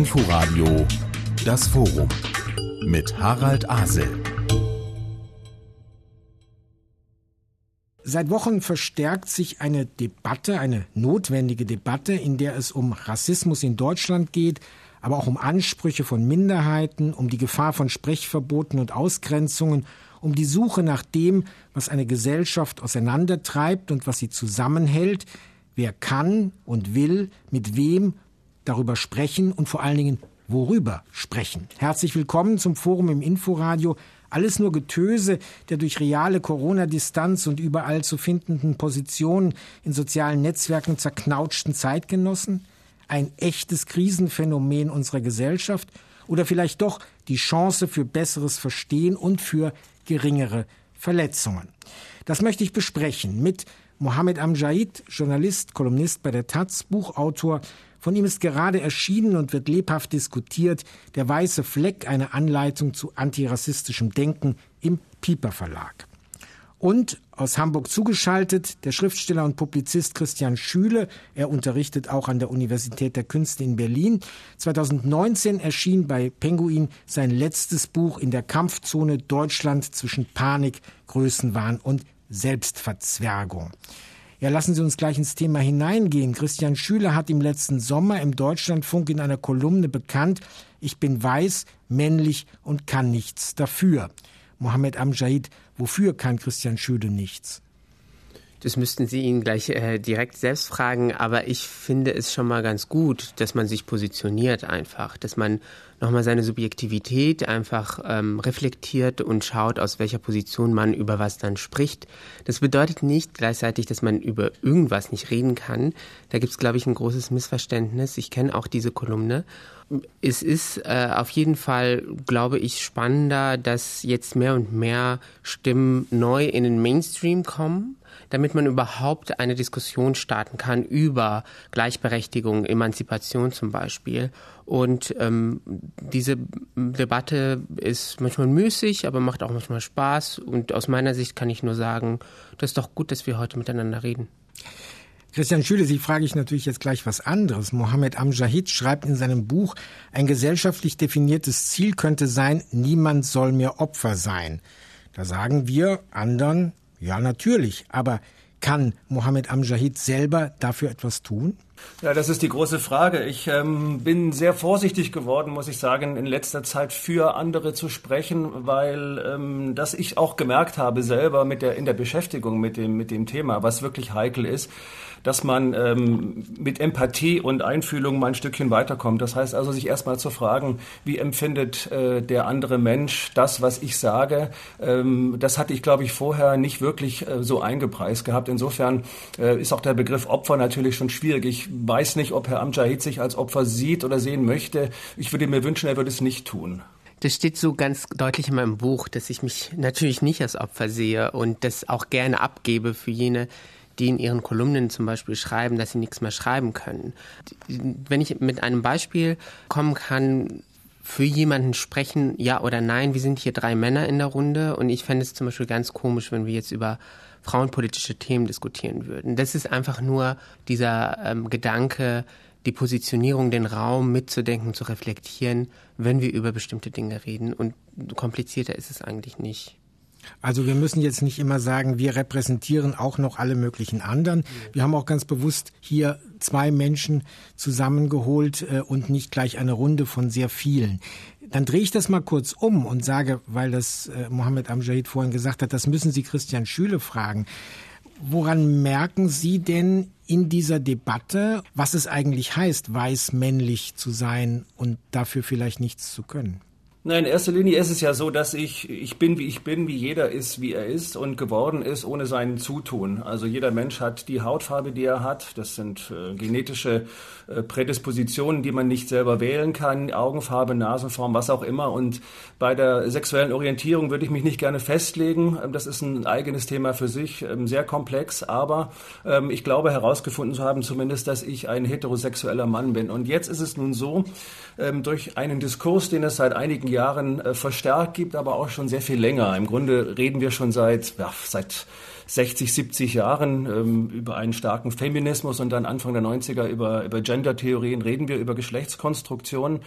Inforadio Das Forum mit Harald Asel. Seit Wochen verstärkt sich eine Debatte, eine notwendige Debatte, in der es um Rassismus in Deutschland geht, aber auch um Ansprüche von Minderheiten, um die Gefahr von Sprechverboten und Ausgrenzungen, um die Suche nach dem, was eine Gesellschaft auseinandertreibt und was sie zusammenhält, wer kann und will mit wem darüber sprechen und vor allen Dingen worüber sprechen. Herzlich willkommen zum Forum im Inforadio. Alles nur Getöse der durch reale Corona-Distanz und überall zu findenden Positionen in sozialen Netzwerken zerknautschten Zeitgenossen? Ein echtes Krisenphänomen unserer Gesellschaft? Oder vielleicht doch die Chance für besseres Verstehen und für geringere Verletzungen? Das möchte ich besprechen mit Mohammed Amjahid, Journalist, Kolumnist bei der Taz, Buchautor. Von ihm ist gerade erschienen und wird lebhaft diskutiert Der weiße Fleck, eine Anleitung zu antirassistischem Denken im Pieper Verlag. Und aus Hamburg zugeschaltet der Schriftsteller und Publizist Christian Schüle. Er unterrichtet auch an der Universität der Künste in Berlin. 2019 erschien bei Penguin sein letztes Buch in der Kampfzone Deutschland zwischen Panik, Größenwahn und Selbstverzwergung. Ja, lassen Sie uns gleich ins Thema hineingehen. Christian Schüler hat im letzten Sommer im Deutschlandfunk in einer Kolumne bekannt, ich bin weiß, männlich und kann nichts dafür. Mohammed Amjahid, wofür kann Christian Schüle nichts? Das müssten Sie ihn gleich äh, direkt selbst fragen, aber ich finde es schon mal ganz gut, dass man sich positioniert einfach, dass man nochmal seine Subjektivität einfach ähm, reflektiert und schaut, aus welcher Position man über was dann spricht. Das bedeutet nicht gleichzeitig, dass man über irgendwas nicht reden kann. Da gibt es, glaube ich, ein großes Missverständnis. Ich kenne auch diese Kolumne. Es ist äh, auf jeden Fall, glaube ich, spannender, dass jetzt mehr und mehr Stimmen neu in den Mainstream kommen damit man überhaupt eine Diskussion starten kann über Gleichberechtigung, Emanzipation zum Beispiel. Und ähm, diese Debatte ist manchmal müßig, aber macht auch manchmal Spaß. Und aus meiner Sicht kann ich nur sagen, das ist doch gut, dass wir heute miteinander reden. Christian Schüle, Sie frage ich natürlich jetzt gleich was anderes. Mohammed Amjahid schreibt in seinem Buch, ein gesellschaftlich definiertes Ziel könnte sein, niemand soll mehr Opfer sein. Da sagen wir anderen, ja, natürlich. Aber kann Mohammed Amjahid selber dafür etwas tun? Ja, das ist die große Frage. Ich ähm, bin sehr vorsichtig geworden, muss ich sagen, in letzter Zeit für andere zu sprechen, weil ähm, das ich auch gemerkt habe selber mit der in der Beschäftigung mit dem mit dem Thema, was wirklich heikel ist dass man ähm, mit Empathie und Einfühlung mal ein Stückchen weiterkommt. Das heißt also, sich erstmal zu fragen, wie empfindet äh, der andere Mensch das, was ich sage. Ähm, das hatte ich, glaube ich, vorher nicht wirklich äh, so eingepreist gehabt. Insofern äh, ist auch der Begriff Opfer natürlich schon schwierig. Ich weiß nicht, ob Herr Amjahid sich als Opfer sieht oder sehen möchte. Ich würde mir wünschen, er würde es nicht tun. Das steht so ganz deutlich in meinem Buch, dass ich mich natürlich nicht als Opfer sehe und das auch gerne abgebe für jene, die in ihren Kolumnen zum Beispiel schreiben, dass sie nichts mehr schreiben können. Wenn ich mit einem Beispiel kommen kann, für jemanden sprechen, ja oder nein, wir sind hier drei Männer in der Runde und ich fände es zum Beispiel ganz komisch, wenn wir jetzt über frauenpolitische Themen diskutieren würden. Das ist einfach nur dieser ähm, Gedanke, die Positionierung, den Raum mitzudenken, zu reflektieren, wenn wir über bestimmte Dinge reden. Und komplizierter ist es eigentlich nicht. Also wir müssen jetzt nicht immer sagen, wir repräsentieren auch noch alle möglichen anderen. Wir haben auch ganz bewusst hier zwei Menschen zusammengeholt äh, und nicht gleich eine Runde von sehr vielen. Dann drehe ich das mal kurz um und sage, weil das äh, Mohammed Amjahid vorhin gesagt hat, das müssen Sie Christian Schüle fragen. Woran merken Sie denn in dieser Debatte, was es eigentlich heißt, weiß männlich zu sein und dafür vielleicht nichts zu können? Nein, in erster Linie ist es ja so, dass ich, ich bin, wie ich bin, wie jeder ist, wie er ist und geworden ist ohne sein Zutun. Also jeder Mensch hat die Hautfarbe, die er hat. Das sind äh, genetische äh, Prädispositionen, die man nicht selber wählen kann. Augenfarbe, Nasenform, was auch immer. Und bei der sexuellen Orientierung würde ich mich nicht gerne festlegen. Ähm, das ist ein eigenes Thema für sich, ähm, sehr komplex. Aber ähm, ich glaube herausgefunden zu haben zumindest, dass ich ein heterosexueller Mann bin. Und jetzt ist es nun so, ähm, durch einen Diskurs, den es seit einigen Jahren äh, verstärkt gibt, aber auch schon sehr viel länger. Im Grunde reden wir schon seit, ja, seit 60, 70 Jahren ähm, über einen starken Feminismus und dann Anfang der 90er über, über Gender-Theorien reden wir über Geschlechtskonstruktionen.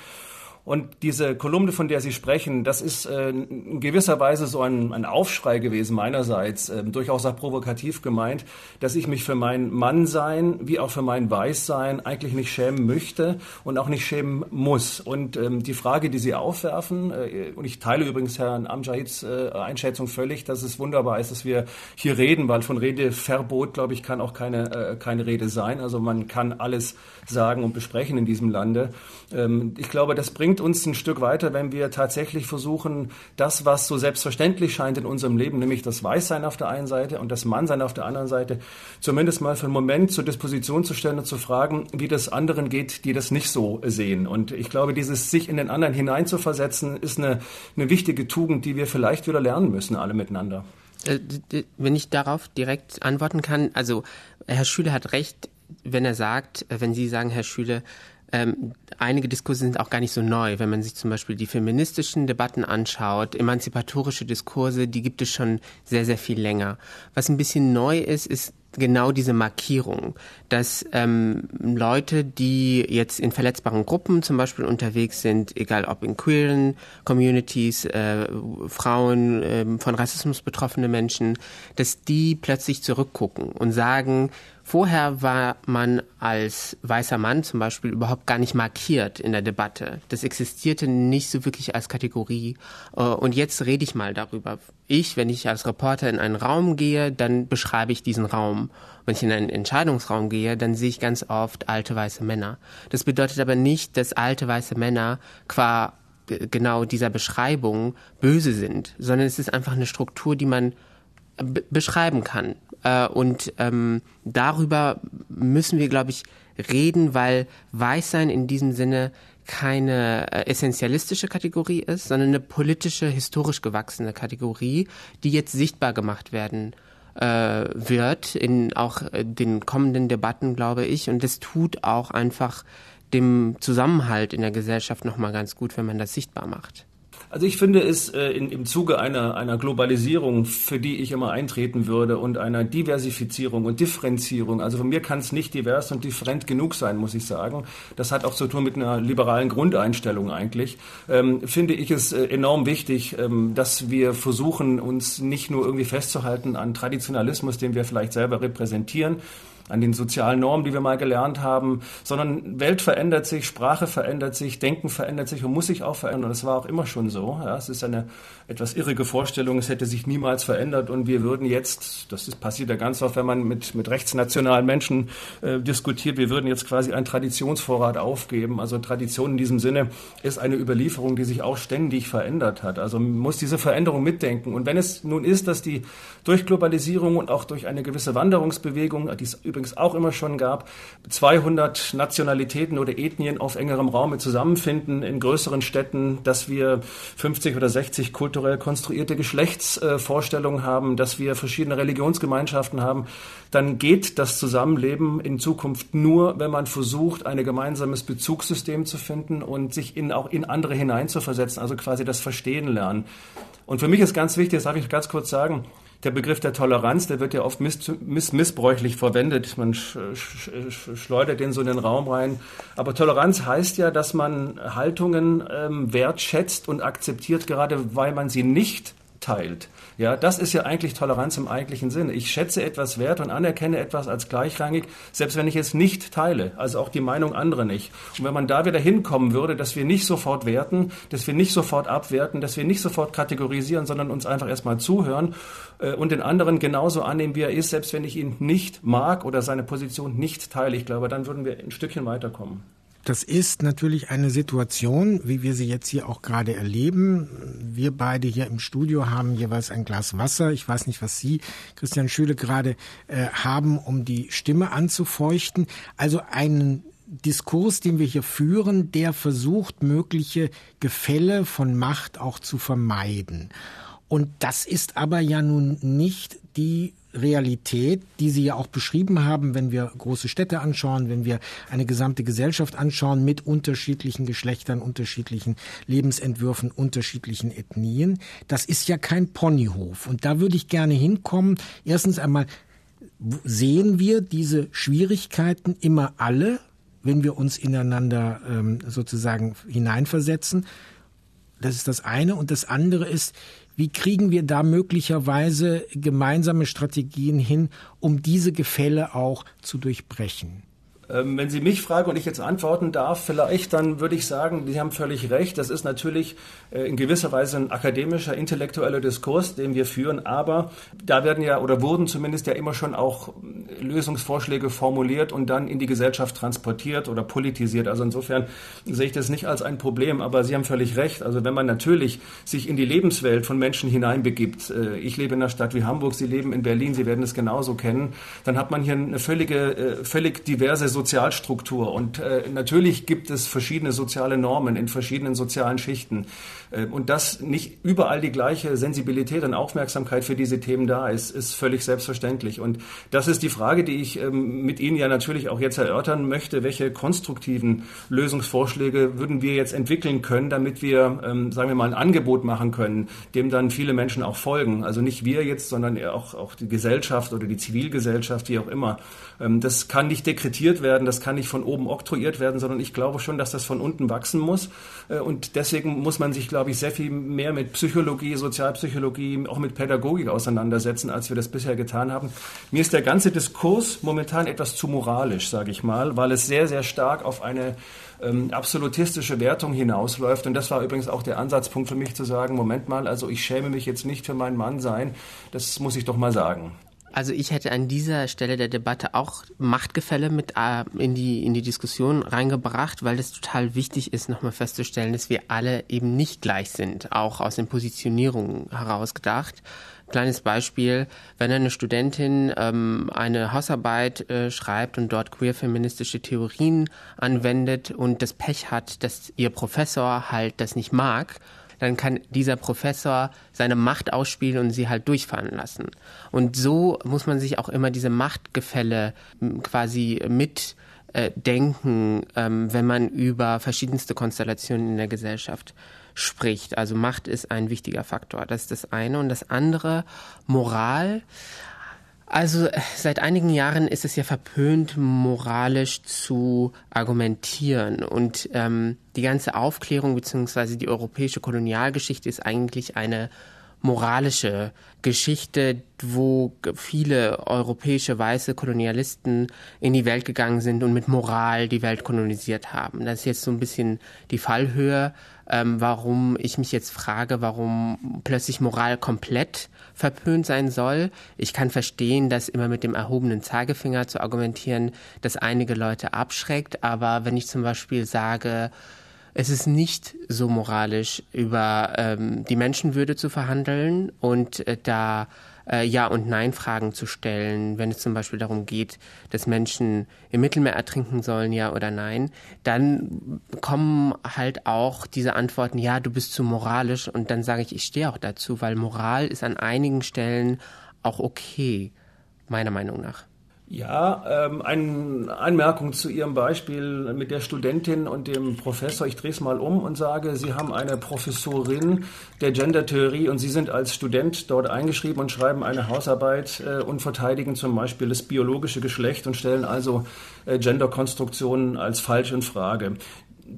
Und diese Kolumne, von der Sie sprechen, das ist äh, in gewisser Weise so ein, ein Aufschrei gewesen meinerseits, äh, durchaus auch provokativ gemeint, dass ich mich für mein Mannsein wie auch für mein Weißsein eigentlich nicht schämen möchte und auch nicht schämen muss. Und ähm, die Frage, die Sie aufwerfen, äh, und ich teile übrigens Herrn Amjahids äh, Einschätzung völlig, dass es wunderbar ist, dass wir hier reden, weil von Redeverbot, glaube ich, kann auch keine, keine Rede sein. Also man kann alles sagen und besprechen in diesem Lande. Ähm, ich glaube, das bringt uns ein Stück weiter, wenn wir tatsächlich versuchen, das, was so selbstverständlich scheint in unserem Leben, nämlich das Weißsein auf der einen Seite und das Mannsein auf der anderen Seite, zumindest mal für einen Moment zur Disposition zu stellen und zu fragen, wie das anderen geht, die das nicht so sehen. Und ich glaube, dieses sich in den anderen hineinzuversetzen, ist eine, eine wichtige Tugend, die wir vielleicht wieder lernen müssen, alle miteinander. Äh, wenn ich darauf direkt antworten kann, also Herr Schüler hat recht, wenn er sagt, äh, wenn Sie sagen, Herr Schüle, ähm, einige Diskurse sind auch gar nicht so neu. Wenn man sich zum Beispiel die feministischen Debatten anschaut, emanzipatorische Diskurse, die gibt es schon sehr, sehr viel länger. Was ein bisschen neu ist, ist genau diese Markierung, dass ähm, Leute, die jetzt in verletzbaren Gruppen zum Beispiel unterwegs sind, egal ob in queeren Communities, äh, Frauen, äh, von Rassismus betroffene Menschen, dass die plötzlich zurückgucken und sagen, Vorher war man als weißer Mann zum Beispiel überhaupt gar nicht markiert in der Debatte. Das existierte nicht so wirklich als Kategorie. Äh, und jetzt rede ich mal darüber. Ich, wenn ich als Reporter in einen Raum gehe, dann beschreibe ich diesen Raum. Wenn ich in einen Entscheidungsraum gehe, dann sehe ich ganz oft alte weiße Männer. Das bedeutet aber nicht, dass alte weiße Männer qua genau dieser Beschreibung böse sind, sondern es ist einfach eine Struktur, die man beschreiben kann. Äh, und ähm, darüber müssen wir, glaube ich, reden, weil Weißsein in diesem Sinne keine äh, essentialistische Kategorie ist, sondern eine politische, historisch gewachsene Kategorie, die jetzt sichtbar gemacht werden äh, wird in auch äh, den kommenden Debatten, glaube ich. Und das tut auch einfach dem Zusammenhalt in der Gesellschaft nochmal ganz gut, wenn man das sichtbar macht. Also ich finde es äh, in, im Zuge einer, einer Globalisierung, für die ich immer eintreten würde, und einer Diversifizierung und Differenzierung, also von mir kann es nicht divers und different genug sein, muss ich sagen. Das hat auch zu tun mit einer liberalen Grundeinstellung eigentlich. Ähm, finde ich es äh, enorm wichtig, ähm, dass wir versuchen, uns nicht nur irgendwie festzuhalten an Traditionalismus, den wir vielleicht selber repräsentieren, an den sozialen Normen, die wir mal gelernt haben, sondern Welt verändert sich, Sprache verändert sich, Denken verändert sich und muss sich auch verändern. Das war auch immer schon so. Ja, es ist eine etwas irrige Vorstellung, es hätte sich niemals verändert und wir würden jetzt, das ist, passiert ja ganz oft, wenn man mit, mit rechtsnationalen Menschen äh, diskutiert, wir würden jetzt quasi einen Traditionsvorrat aufgeben. Also Tradition in diesem Sinne ist eine Überlieferung, die sich auch ständig verändert hat. Also man muss diese Veränderung mitdenken. Und wenn es nun ist, dass die durch Globalisierung und auch durch eine gewisse Wanderungsbewegung, die übrigens auch immer schon gab, 200 Nationalitäten oder Ethnien auf engerem Raum zusammenfinden in größeren Städten, dass wir 50 oder 60 kulturell konstruierte Geschlechtsvorstellungen haben, dass wir verschiedene Religionsgemeinschaften haben, dann geht das Zusammenleben in Zukunft nur, wenn man versucht, ein gemeinsames Bezugssystem zu finden und sich in, auch in andere hineinzuversetzen, also quasi das Verstehen lernen. Und für mich ist ganz wichtig, das darf ich ganz kurz sagen, der Begriff der Toleranz, der wird ja oft miss, miss, missbräuchlich verwendet. Man sch, sch, schleudert den so in den Raum rein. Aber Toleranz heißt ja, dass man Haltungen ähm, wertschätzt und akzeptiert, gerade weil man sie nicht teilt. Ja, das ist ja eigentlich Toleranz im eigentlichen Sinne. Ich schätze etwas wert und anerkenne etwas als gleichrangig, selbst wenn ich es nicht teile, also auch die Meinung anderer nicht. Und wenn man da wieder hinkommen würde, dass wir nicht sofort werten, dass wir nicht sofort abwerten, dass wir nicht sofort kategorisieren, sondern uns einfach erstmal zuhören äh, und den anderen genauso annehmen, wie er ist, selbst wenn ich ihn nicht mag oder seine Position nicht teile, ich glaube, dann würden wir ein Stückchen weiterkommen. Das ist natürlich eine Situation, wie wir sie jetzt hier auch gerade erleben. Wir beide hier im Studio haben jeweils ein Glas Wasser. Ich weiß nicht, was Sie, Christian Schüle, gerade äh, haben, um die Stimme anzufeuchten. Also einen Diskurs, den wir hier führen, der versucht, mögliche Gefälle von Macht auch zu vermeiden. Und das ist aber ja nun nicht die Realität, die Sie ja auch beschrieben haben, wenn wir große Städte anschauen, wenn wir eine gesamte Gesellschaft anschauen mit unterschiedlichen Geschlechtern, unterschiedlichen Lebensentwürfen, unterschiedlichen Ethnien. Das ist ja kein Ponyhof. Und da würde ich gerne hinkommen. Erstens einmal, sehen wir diese Schwierigkeiten immer alle, wenn wir uns ineinander ähm, sozusagen hineinversetzen? Das ist das eine. Und das andere ist, wie kriegen wir da möglicherweise gemeinsame Strategien hin, um diese Gefälle auch zu durchbrechen? Ähm, wenn Sie mich fragen und ich jetzt antworten darf, vielleicht, dann würde ich sagen, Sie haben völlig recht. Das ist natürlich äh, in gewisser Weise ein akademischer, intellektueller Diskurs, den wir führen. Aber da werden ja oder wurden zumindest ja immer schon auch Lösungsvorschläge formuliert und dann in die Gesellschaft transportiert oder politisiert. Also insofern sehe ich das nicht als ein Problem. Aber Sie haben völlig recht. Also wenn man natürlich sich in die Lebenswelt von Menschen hineinbegibt, äh, ich lebe in einer Stadt wie Hamburg, Sie leben in Berlin, Sie werden es genauso kennen, dann hat man hier eine völlige, äh, völlig diverse Sozialstruktur. Und äh, natürlich gibt es verschiedene soziale Normen in verschiedenen sozialen Schichten. Äh, und dass nicht überall die gleiche Sensibilität und Aufmerksamkeit für diese Themen da ist, ist völlig selbstverständlich. Und das ist die Frage, die ich ähm, mit Ihnen ja natürlich auch jetzt erörtern möchte. Welche konstruktiven Lösungsvorschläge würden wir jetzt entwickeln können, damit wir, ähm, sagen wir mal, ein Angebot machen können, dem dann viele Menschen auch folgen? Also nicht wir jetzt, sondern auch, auch die Gesellschaft oder die Zivilgesellschaft, wie auch immer. Ähm, das kann nicht dekretiert werden, das kann nicht von oben oktroyiert werden, sondern ich glaube schon, dass das von unten wachsen muss. Äh, und deswegen muss man sich, glaube ich, sehr viel mehr mit Psychologie, Sozialpsychologie, auch mit Pädagogik auseinandersetzen, als wir das bisher getan haben. Mir ist der ganze Diskurs momentan etwas zu moralisch, sage ich mal, weil es sehr, sehr stark auf eine ähm, absolutistische Wertung hinausläuft. Und das war übrigens auch der Ansatzpunkt für mich zu sagen, Moment mal, also ich schäme mich jetzt nicht für meinen Mann sein. Das muss ich doch mal sagen. Also ich hätte an dieser Stelle der Debatte auch Machtgefälle mit äh, in die in die Diskussion reingebracht, weil es total wichtig ist, nochmal festzustellen, dass wir alle eben nicht gleich sind, auch aus den Positionierungen herausgedacht. Kleines Beispiel, wenn eine Studentin ähm, eine Hausarbeit äh, schreibt und dort queer-feministische Theorien anwendet und das Pech hat, dass ihr Professor halt das nicht mag, dann kann dieser Professor seine Macht ausspielen und sie halt durchfahren lassen. Und so muss man sich auch immer diese Machtgefälle quasi mit äh, denken, ähm, wenn man über verschiedenste Konstellationen in der Gesellschaft spricht. Also Macht ist ein wichtiger Faktor. Das ist das eine. Und das andere, Moral. Also seit einigen Jahren ist es ja verpönt, moralisch zu argumentieren. Und ähm, die ganze Aufklärung bzw. die europäische Kolonialgeschichte ist eigentlich eine moralische Geschichte, wo viele europäische weiße Kolonialisten in die Welt gegangen sind und mit Moral die Welt kolonisiert haben. Das ist jetzt so ein bisschen die Fallhöhe, ähm, warum ich mich jetzt frage, warum plötzlich Moral komplett verpönt sein soll. Ich kann verstehen, dass immer mit dem erhobenen Zeigefinger zu argumentieren, dass einige Leute abschreckt. Aber wenn ich zum Beispiel sage, es ist nicht so moralisch, über ähm, die Menschenwürde zu verhandeln und äh, da äh, Ja- und Nein-Fragen zu stellen, wenn es zum Beispiel darum geht, dass Menschen im Mittelmeer ertrinken sollen, ja oder nein, dann kommen halt auch diese Antworten, ja, du bist zu moralisch und dann sage ich, ich stehe auch dazu, weil Moral ist an einigen Stellen auch okay, meiner Meinung nach. Ja, ähm, eine Anmerkung zu Ihrem Beispiel mit der Studentin und dem Professor. Ich drehe es mal um und sage, Sie haben eine Professorin der Gendertheorie und Sie sind als Student dort eingeschrieben und schreiben eine Hausarbeit äh, und verteidigen zum Beispiel das biologische Geschlecht und stellen also äh, Genderkonstruktionen als falsch in Frage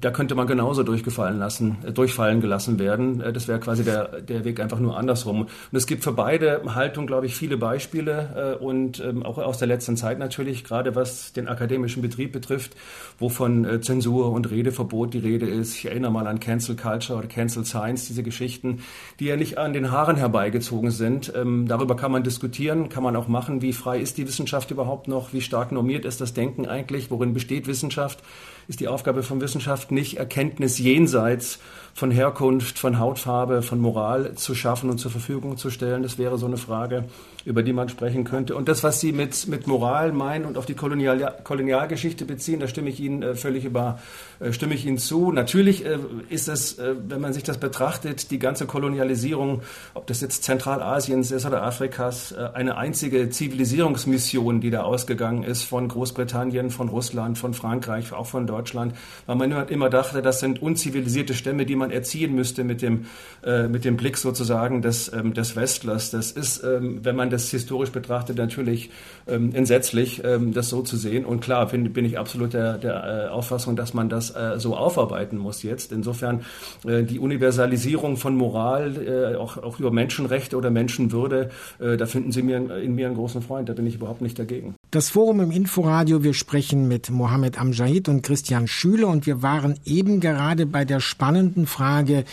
da könnte man genauso durchgefallen lassen, äh, durchfallen gelassen werden. Äh, das wäre quasi der, der Weg einfach nur andersrum. Und es gibt für beide Haltungen, glaube ich, viele Beispiele äh, und ähm, auch aus der letzten Zeit natürlich, gerade was den akademischen Betrieb betrifft, wo von Zensur und Redeverbot die Rede ist. Ich erinnere mal an Cancel Culture oder Cancel Science, diese Geschichten, die ja nicht an den Haaren herbeigezogen sind. Ähm, darüber kann man diskutieren, kann man auch machen, wie frei ist die Wissenschaft überhaupt noch, wie stark normiert ist das Denken eigentlich, worin besteht Wissenschaft, ist die Aufgabe von Wissenschaft Wissenschaft nicht Erkenntnis jenseits von Herkunft, von Hautfarbe, von Moral zu schaffen und zur Verfügung zu stellen? Das wäre so eine Frage, über die man sprechen könnte. Und das, was Sie mit, mit Moral meinen und auf die Kolonial, Kolonialgeschichte beziehen, da stimme ich Ihnen äh, völlig über, äh, stimme ich Ihnen zu. Natürlich äh, ist es, äh, wenn man sich das betrachtet, die ganze Kolonialisierung, ob das jetzt Zentralasiens ist oder Afrikas, äh, eine einzige Zivilisierungsmission, die da ausgegangen ist von Großbritannien, von Russland, von Frankreich, auch von Deutschland, weil man immer, dachte, das sind unzivilisierte Stämme, die man man erziehen müsste mit dem, äh, mit dem Blick sozusagen des, ähm, des Westlers. Das ist, ähm, wenn man das historisch betrachtet, natürlich ähm, entsetzlich, ähm, das so zu sehen. Und klar bin, bin ich absolut der, der äh, Auffassung, dass man das äh, so aufarbeiten muss jetzt. Insofern äh, die Universalisierung von Moral, äh, auch, auch über Menschenrechte oder Menschenwürde, äh, da finden Sie mir, in mir einen großen Freund. Da bin ich überhaupt nicht dagegen. Das Forum im Inforadio, wir sprechen mit Mohammed Amjahid und Christian Schüle und wir waren eben gerade bei der spannenden Frage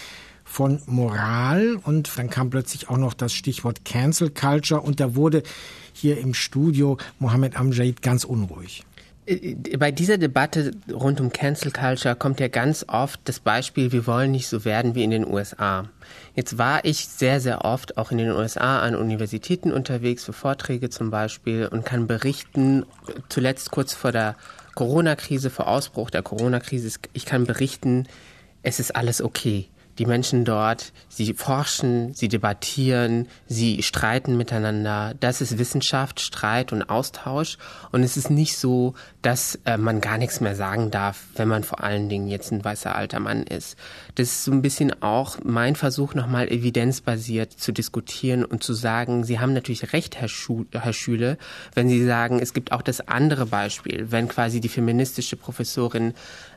von Moral und dann kam plötzlich auch noch das Stichwort Cancel Culture und da wurde hier im Studio Mohammed Amjahid ganz unruhig. Äh, bei dieser Debatte rund um Cancel Culture kommt ja ganz oft das Beispiel, wir wollen nicht so werden wie in den USA. Jetzt war ich sehr, sehr oft auch in den USA an Universitäten unterwegs für Vorträge zum Beispiel und kann berichten, zuletzt kurz vor der Corona-Krise, vor Ausbruch der Corona-Krise, ich kann berichten, es ist alles okay die Menschen dort, sie forschen, sie debattieren, sie streiten miteinander. Das ist Wissenschaft, Streit und Austausch. Und es ist nicht so, dass äh, man gar nichts mehr sagen darf, wenn man vor allen Dingen jetzt ein weißer alter Mann ist. Das ist so ein bisschen auch mein Versuch, nochmal evidenzbasiert zu diskutieren und zu sagen, Sie haben natürlich recht, Herr, Schu Herr Schüle, wenn Sie sagen, es gibt auch das andere Beispiel, wenn quasi die feministische Professorin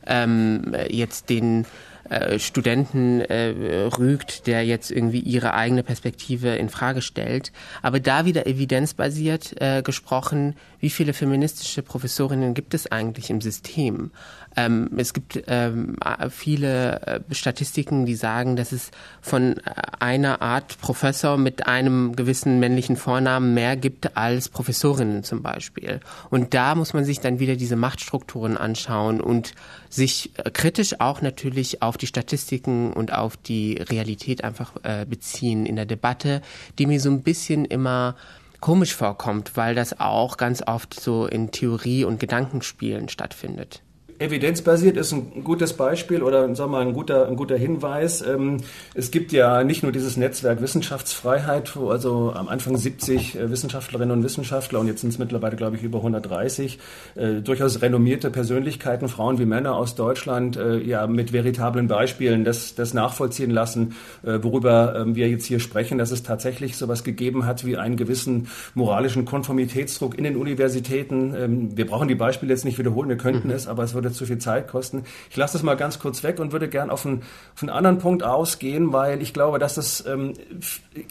ähm, jetzt den äh, Studenten äh, rügt, der jetzt irgendwie ihre eigene Perspektive in Frage stellt. Aber da wieder evidenzbasiert äh, gesprochen, wie viele feministische Professorinnen gibt es eigentlich im System? Ähm, es gibt ähm, viele äh, Statistiken, die sagen, dass es von einer Art Professor mit einem gewissen männlichen Vornamen mehr gibt als Professorinnen zum Beispiel. Und da muss man sich dann wieder diese Machtstrukturen anschauen und sich äh, kritisch auch natürlich auf die Statistiken und auf die Realität einfach äh, beziehen in der Debatte, die mir so ein bisschen immer komisch vorkommt, weil das auch ganz oft so in Theorie und Gedankenspielen stattfindet. Evidenzbasiert ist ein gutes Beispiel oder sagen wir mal, ein guter, ein guter Hinweis. Ähm, es gibt ja nicht nur dieses Netzwerk Wissenschaftsfreiheit, wo also am Anfang 70 äh, Wissenschaftlerinnen und Wissenschaftler und jetzt sind es mittlerweile, glaube ich, über 130 äh, durchaus renommierte Persönlichkeiten, Frauen wie Männer aus Deutschland, äh, ja mit veritablen Beispielen das, das nachvollziehen lassen, worüber ähm, wir jetzt hier sprechen, dass es tatsächlich sowas gegeben hat wie einen gewissen moralischen Konformitätsdruck in den Universitäten. Ähm, wir brauchen die Beispiele jetzt nicht wiederholen, wir könnten mhm. es, aber es würde zu viel Zeit kosten. Ich lasse das mal ganz kurz weg und würde gern auf einen, auf einen anderen Punkt ausgehen, weil ich glaube, dass das ähm,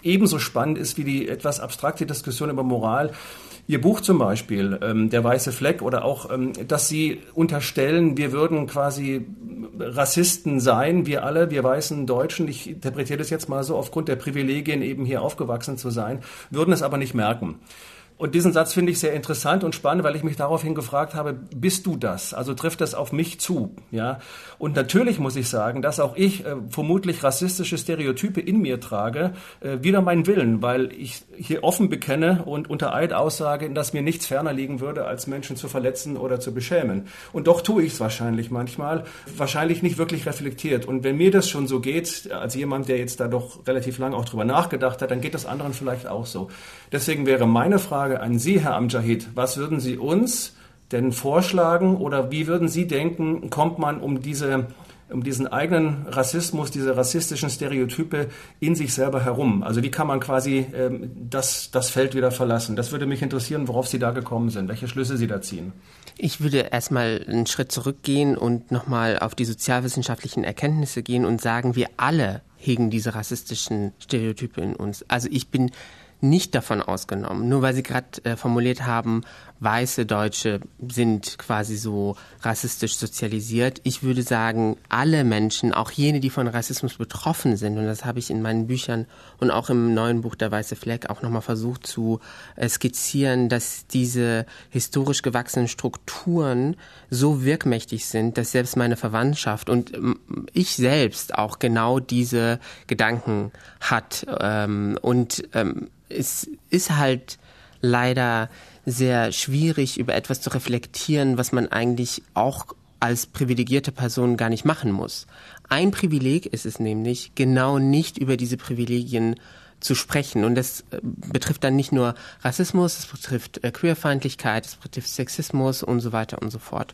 ebenso spannend ist wie die etwas abstrakte Diskussion über Moral. Ihr Buch zum Beispiel, ähm, Der weiße Fleck, oder auch, ähm, dass Sie unterstellen, wir würden quasi Rassisten sein, wir alle, wir weißen Deutschen, ich interpretiere das jetzt mal so, aufgrund der Privilegien eben hier aufgewachsen zu sein, würden es aber nicht merken. Und diesen Satz finde ich sehr interessant und spannend, weil ich mich daraufhin gefragt habe, bist du das? Also trifft das auf mich zu? Ja. Und natürlich muss ich sagen, dass auch ich äh, vermutlich rassistische Stereotype in mir trage, äh, wieder meinen Willen, weil ich hier offen bekenne und unter Eid aussage, dass mir nichts ferner liegen würde, als Menschen zu verletzen oder zu beschämen. Und doch tue ich es wahrscheinlich manchmal, wahrscheinlich nicht wirklich reflektiert. Und wenn mir das schon so geht, als jemand, der jetzt da doch relativ lange auch drüber nachgedacht hat, dann geht das anderen vielleicht auch so. Deswegen wäre meine Frage an Sie, Herr Amjahid, was würden Sie uns denn vorschlagen oder wie würden Sie denken, kommt man um diese um diesen eigenen Rassismus, diese rassistischen Stereotype in sich selber herum? Also wie kann man quasi ähm, das, das Feld wieder verlassen? Das würde mich interessieren, worauf Sie da gekommen sind, welche Schlüsse Sie da ziehen. Ich würde erstmal einen Schritt zurückgehen und nochmal auf die sozialwissenschaftlichen Erkenntnisse gehen und sagen, wir alle hegen diese rassistischen Stereotype in uns. Also ich bin nicht davon ausgenommen. Nur weil Sie gerade äh, formuliert haben, weiße Deutsche sind quasi so rassistisch sozialisiert. Ich würde sagen, alle Menschen, auch jene, die von Rassismus betroffen sind, und das habe ich in meinen Büchern und auch im neuen Buch Der Weiße Fleck auch nochmal versucht zu äh, skizzieren, dass diese historisch gewachsenen Strukturen so wirkmächtig sind, dass selbst meine Verwandtschaft und ähm, ich selbst auch genau diese Gedanken hat. Ähm, und ähm, es ist halt leider sehr schwierig, über etwas zu reflektieren, was man eigentlich auch als privilegierte Person gar nicht machen muss. Ein Privileg ist es nämlich, genau nicht über diese Privilegien zu sprechen. Und das äh, betrifft dann nicht nur Rassismus, es betrifft äh, Queerfeindlichkeit, es betrifft Sexismus und so weiter und so fort.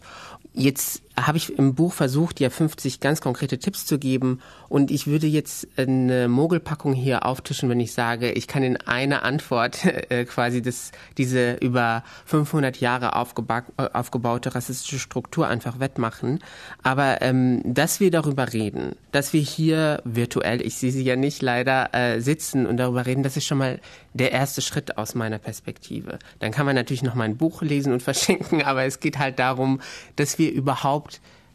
Jetzt habe ich im Buch versucht, ja 50 ganz konkrete Tipps zu geben und ich würde jetzt eine Mogelpackung hier auftischen, wenn ich sage, ich kann in einer Antwort äh, quasi das, diese über 500 Jahre aufgeba aufgebaute rassistische Struktur einfach wettmachen. Aber ähm, dass wir darüber reden, dass wir hier virtuell, ich sehe sie ja nicht leider, äh, sitzen und darüber reden, das ist schon mal der erste Schritt aus meiner Perspektive. Dann kann man natürlich noch mein Buch lesen und verschenken, aber es geht halt darum, dass wir überhaupt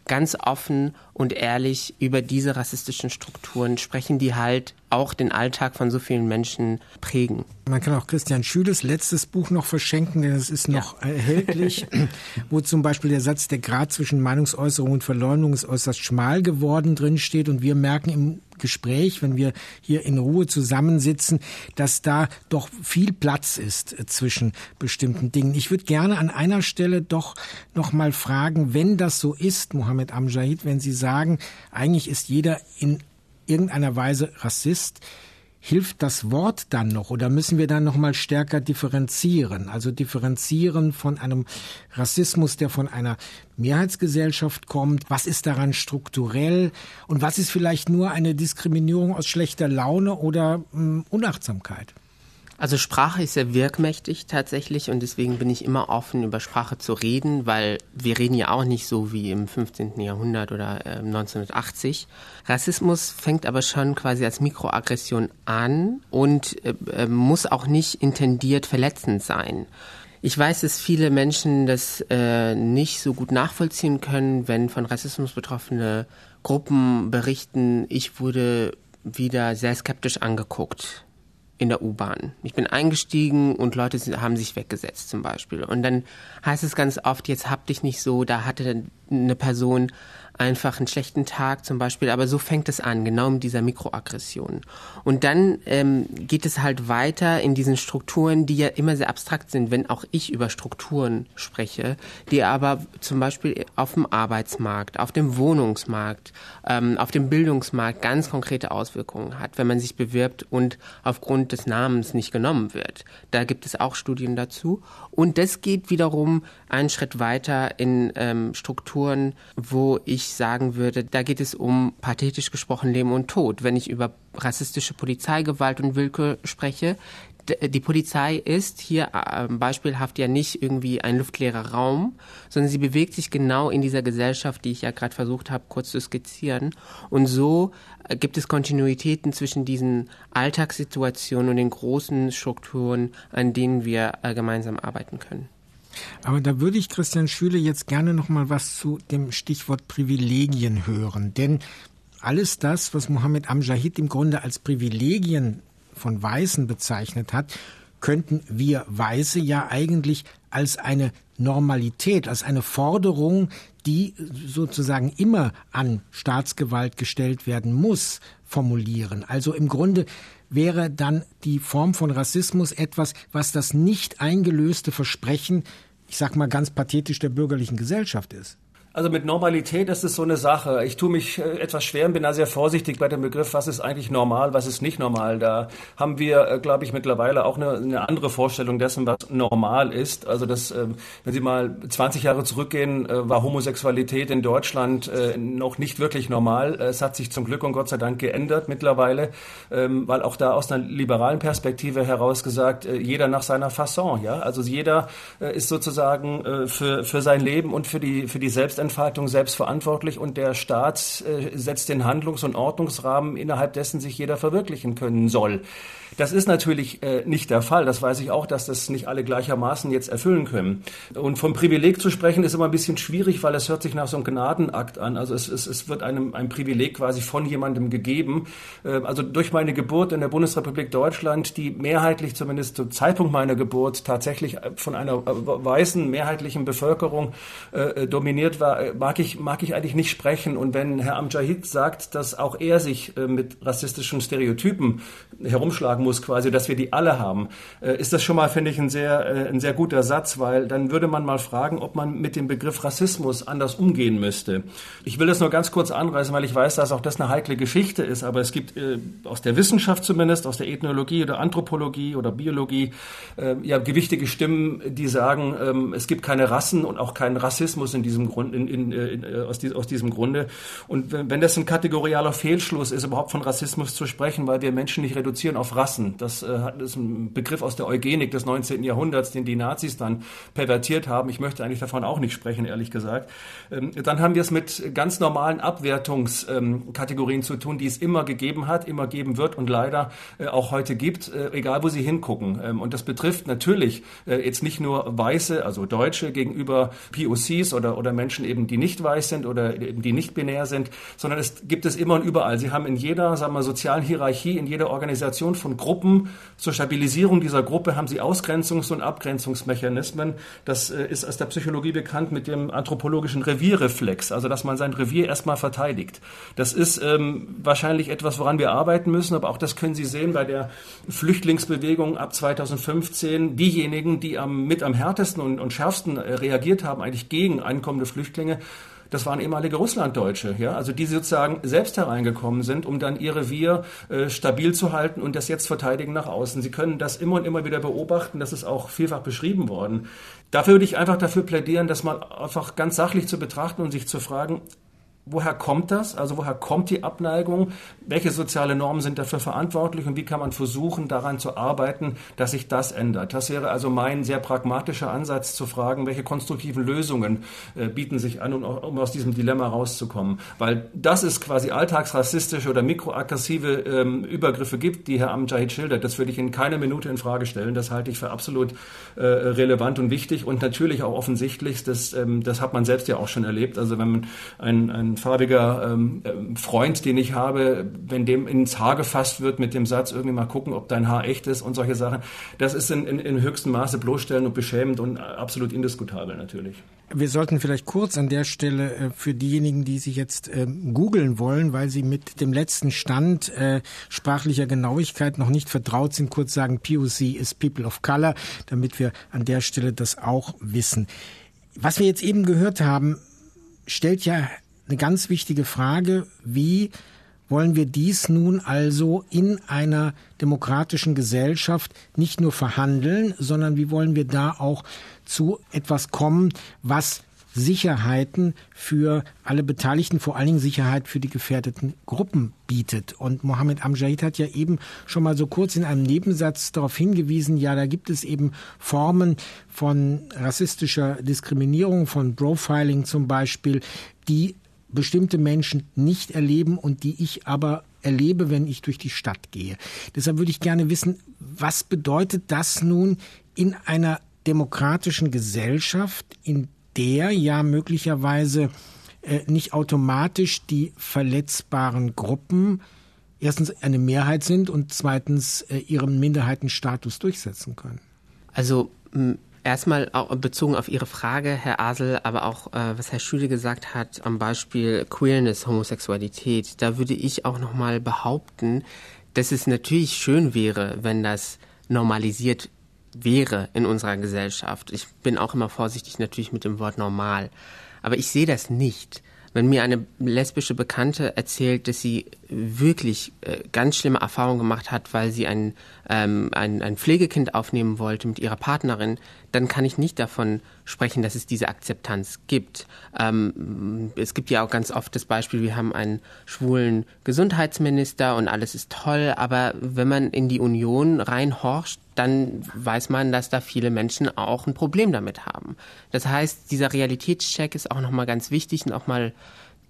ganz offen und ehrlich über diese rassistischen Strukturen sprechen, die halt auch den Alltag von so vielen Menschen prägen. Man kann auch Christian Schüles letztes Buch noch verschenken, denn es ist noch ja. erhältlich, wo zum Beispiel der Satz, der Grad zwischen Meinungsäußerung und Verleumdung ist äußerst schmal geworden drin steht und wir merken im Gespräch, wenn wir hier in Ruhe zusammensitzen, dass da doch viel Platz ist äh, zwischen bestimmten Dingen. Ich würde gerne an einer Stelle doch noch mal fragen, wenn das so ist, Mohammed Amjahid, wenn Sie sagen, eigentlich ist jeder in irgendeiner Weise Rassist, hilft das Wort dann noch oder müssen wir dann noch mal stärker differenzieren? Also differenzieren von einem Rassismus, der von einer Mehrheitsgesellschaft kommt. Was ist daran strukturell und was ist vielleicht nur eine Diskriminierung aus schlechter Laune oder mh, hm, Unachtsamkeit? Also Sprache ist sehr wirkmächtig tatsächlich und deswegen bin ich immer offen, über Sprache zu reden, weil wir reden ja auch nicht so wie im 15. Jahrhundert oder äh, 1980. Rassismus fängt aber schon quasi als Mikroaggression an und äh, äh, muss auch nicht intendiert verletzend sein. Ich weiß, dass viele Menschen das äh, nicht so gut nachvollziehen können, wenn von Rassismus betroffene Gruppen berichten, ich wurde wieder sehr skeptisch angeguckt in der U-Bahn. Ich bin eingestiegen und Leute haben sich weggesetzt zum Beispiel. Und dann heißt es ganz oft, jetzt hab dich nicht so, da hatte eine Person einfach einen schlechten Tag zum Beispiel. Aber so fängt es an, genau mit dieser Mikroaggression. Und dann ähm, geht es halt weiter in diesen Strukturen, die ja immer sehr abstrakt sind, wenn auch ich über Strukturen spreche, die aber zum Beispiel auf dem Arbeitsmarkt, auf dem Wohnungsmarkt, ähm, auf dem Bildungsmarkt ganz konkrete Auswirkungen hat, wenn man sich bewirbt und aufgrund des Namens nicht genommen wird. Da gibt es auch Studien dazu. Und das geht wiederum einen Schritt weiter in ähm, Strukturen, wo ich sagen würde, da geht es um pathetisch gesprochen Leben und Tod. Wenn ich über rassistische Polizeigewalt und Willkür spreche, die Polizei ist hier äh, beispielhaft ja nicht irgendwie ein luftleerer Raum, sondern sie bewegt sich genau in dieser Gesellschaft, die ich ja gerade versucht habe, kurz zu skizzieren. Und so äh, gibt es Kontinuitäten zwischen diesen Alltagssituationen und den großen Strukturen, an denen wir äh, gemeinsam arbeiten können. Aber da würde ich Christian Schüle jetzt gerne noch mal was zu dem Stichwort Privilegien hören, denn alles das, was Mohammed Amjahid im Grunde als Privilegien von Weißen bezeichnet hat, könnten wir Weiße ja eigentlich als eine Normalität, als eine Forderung, die sozusagen immer an Staatsgewalt gestellt werden muss, formulieren. Also im Grunde wäre dann die Form von Rassismus etwas, was das nicht eingelöste Versprechen ich sag mal ganz pathetisch, der bürgerlichen Gesellschaft ist. Also mit Normalität das ist so eine Sache. Ich tue mich äh, etwas schwer und bin da sehr vorsichtig bei dem Begriff, was ist eigentlich normal, was ist nicht normal. Da haben wir, äh, glaube ich, mittlerweile auch eine, eine, andere Vorstellung dessen, was normal ist. Also das, ähm, wenn Sie mal 20 Jahre zurückgehen, äh, war Homosexualität in Deutschland noch nicht wirklich normal. Es hat sich zum Glück und Gott sei Dank geändert mittlerweile, ähm, weil auch da aus einer liberalen Perspektive heraus gesagt, jeder nach seiner Fasson. Ja, also jeder ist sozusagen für für sein Leben und für die für die Selbstentwicklung Selbstentfaltung selbstverantwortlich und der Staat äh, setzt den Handlungs- und Ordnungsrahmen, innerhalb dessen sich jeder verwirklichen können soll. Das ist natürlich äh, nicht der Fall. Das weiß ich auch, dass das nicht alle gleichermaßen jetzt erfüllen können. Und vom Privileg zu sprechen ist immer ein bisschen schwierig, weil es hört sich nach so einem Gnadenakt an. Also es, es, es wird einem ein Privileg quasi von jemandem gegeben. Äh, also durch meine Geburt in der Bundesrepublik Deutschland, die mehrheitlich zumindest zum Zeitpunkt meiner Geburt tatsächlich von einer äh, weißen mehrheitlichen Bevölkerung äh, dominiert war, äh, mag ich mag ich eigentlich nicht sprechen. Und wenn Herr Amjahid sagt, dass auch er sich äh, mit rassistischen Stereotypen herumschlagen muss, quasi, dass wir die alle haben, äh, ist das schon mal, finde ich, ein sehr, äh, ein sehr guter Satz, weil dann würde man mal fragen, ob man mit dem Begriff Rassismus anders umgehen müsste. Ich will das nur ganz kurz anreißen, weil ich weiß, dass auch das eine heikle Geschichte ist, aber es gibt äh, aus der Wissenschaft zumindest, aus der Ethnologie oder Anthropologie oder Biologie, ja, gewichtige Stimmen, die sagen, ähm, es gibt keine Rassen und auch keinen Rassismus in diesem Grund, in, in, in, aus, die, aus diesem Grunde. Und wenn das ein kategorialer Fehlschluss ist, überhaupt von Rassismus zu sprechen, weil wir Menschen nicht reduzieren auf Rassen. Das äh, ist ein Begriff aus der Eugenik des 19. Jahrhunderts, den die Nazis dann pervertiert haben. Ich möchte eigentlich davon auch nicht sprechen, ehrlich gesagt. Ähm, dann haben wir es mit ganz normalen Abwertungskategorien ähm, zu tun, die es immer gegeben hat, immer geben wird und leider äh, auch heute gibt, äh, egal wo Sie hingucken. Ähm, und das betrifft natürlich jetzt nicht nur Weiße, also Deutsche gegenüber POCs oder, oder Menschen eben, die nicht weiß sind oder eben die nicht binär sind, sondern es gibt es immer und überall. Sie haben in jeder, sagen wir, sozialen Hierarchie, in jeder Organisation von Gruppen zur Stabilisierung dieser Gruppe haben sie Ausgrenzungs- und Abgrenzungsmechanismen. Das äh, ist aus der Psychologie bekannt mit dem anthropologischen Revierreflex, also dass man sein Revier erstmal verteidigt. Das ist ähm, wahrscheinlich etwas, woran wir arbeiten müssen, aber auch das können Sie sehen bei der Flüchtlingsbewegung ab 2015. Diejenigen, die am, mit am härtesten und, und schärfsten äh, reagiert haben, eigentlich gegen ankommende Flüchtlinge, das waren ehemalige Russlanddeutsche, ja, also die sozusagen selbst hereingekommen sind, um dann ihr Revier äh, stabil zu halten und das jetzt verteidigen nach außen. Sie können das immer und immer wieder beobachten, das ist auch vielfach beschrieben worden. Dafür würde ich einfach dafür plädieren, das mal einfach ganz sachlich zu betrachten und sich zu fragen, woher kommt das? Also woher kommt die Abneigung? Welche soziale Normen sind dafür verantwortlich und wie kann man versuchen, daran zu arbeiten, dass sich das ändert? Das wäre also mein sehr pragmatischer Ansatz zu fragen, welche konstruktiven Lösungen äh, bieten sich an, um, um, aus diesem Dilemma rauszukommen. Weil das ist quasi alltagsrassistische oder mikroaggressive ähm, Übergriffe gibt, die Herr Amjahid schildert. Das würde ich in keiner Minute in Frage stellen. Das halte ich für absolut äh, relevant und wichtig und natürlich auch offensichtlich. Das, ähm, das hat man selbst ja auch schon erlebt. Also wenn man ein, ein farbiger ähm, ähm, Freund, den ich habe, wenn dem ins Haar gefasst wird mit dem Satz, irgendwie mal gucken, ob dein Haar echt ist und solche Sachen, das ist in, in, in höchstem Maße bloßstellend und beschämend und absolut indiskutabel natürlich. Wir sollten vielleicht kurz an der Stelle äh, für diejenigen, die sich jetzt äh, googeln wollen, weil sie mit dem letzten Stand äh, sprachlicher Genauigkeit noch nicht vertraut sind, kurz sagen, POC ist People of Color, damit wir an der Stelle das auch wissen. Was wir jetzt eben gehört haben, stellt ja eine ganz wichtige Frage, wie wollen wir dies nun also in einer demokratischen Gesellschaft nicht nur verhandeln, sondern wie wollen wir da auch zu etwas kommen, was Sicherheiten für alle Beteiligten, vor allen Dingen Sicherheit für die gefährdeten Gruppen bietet. Und Mohammed Amjahid hat ja eben schon mal so kurz in einem Nebensatz darauf hingewiesen, ja, da gibt es eben Formen von rassistischer Diskriminierung, von Profiling zum Beispiel, die bestimmte Menschen nicht erleben und die ich aber erlebe, wenn ich durch die Stadt gehe. Deshalb würde ich gerne wissen, was bedeutet das nun in einer demokratischen Gesellschaft, in der ja möglicherweise äh, nicht automatisch die verletzbaren Gruppen erstens eine Mehrheit sind und zweitens äh, ihren Minderheitenstatus durchsetzen können? Also Erstmal auch bezogen auf Ihre Frage, Herr Asel, aber auch äh, was Herr Schüle gesagt hat am Beispiel Queerness, Homosexualität, da würde ich auch nochmal behaupten, dass es natürlich schön wäre, wenn das normalisiert wäre in unserer Gesellschaft. Ich bin auch immer vorsichtig natürlich mit dem Wort normal, aber ich sehe das nicht. Wenn mir eine lesbische Bekannte erzählt, dass sie wirklich äh, ganz schlimme Erfahrungen gemacht hat, weil sie ein, ähm, ein, ein Pflegekind aufnehmen wollte mit ihrer Partnerin, dann kann ich nicht davon sprechen, dass es diese Akzeptanz gibt. Ähm, es gibt ja auch ganz oft das Beispiel, wir haben einen schwulen Gesundheitsminister und alles ist toll, aber wenn man in die Union reinhorcht, dann weiß man, dass da viele Menschen auch ein Problem damit haben. Das heißt, dieser Realitätscheck ist auch nochmal ganz wichtig und auch mal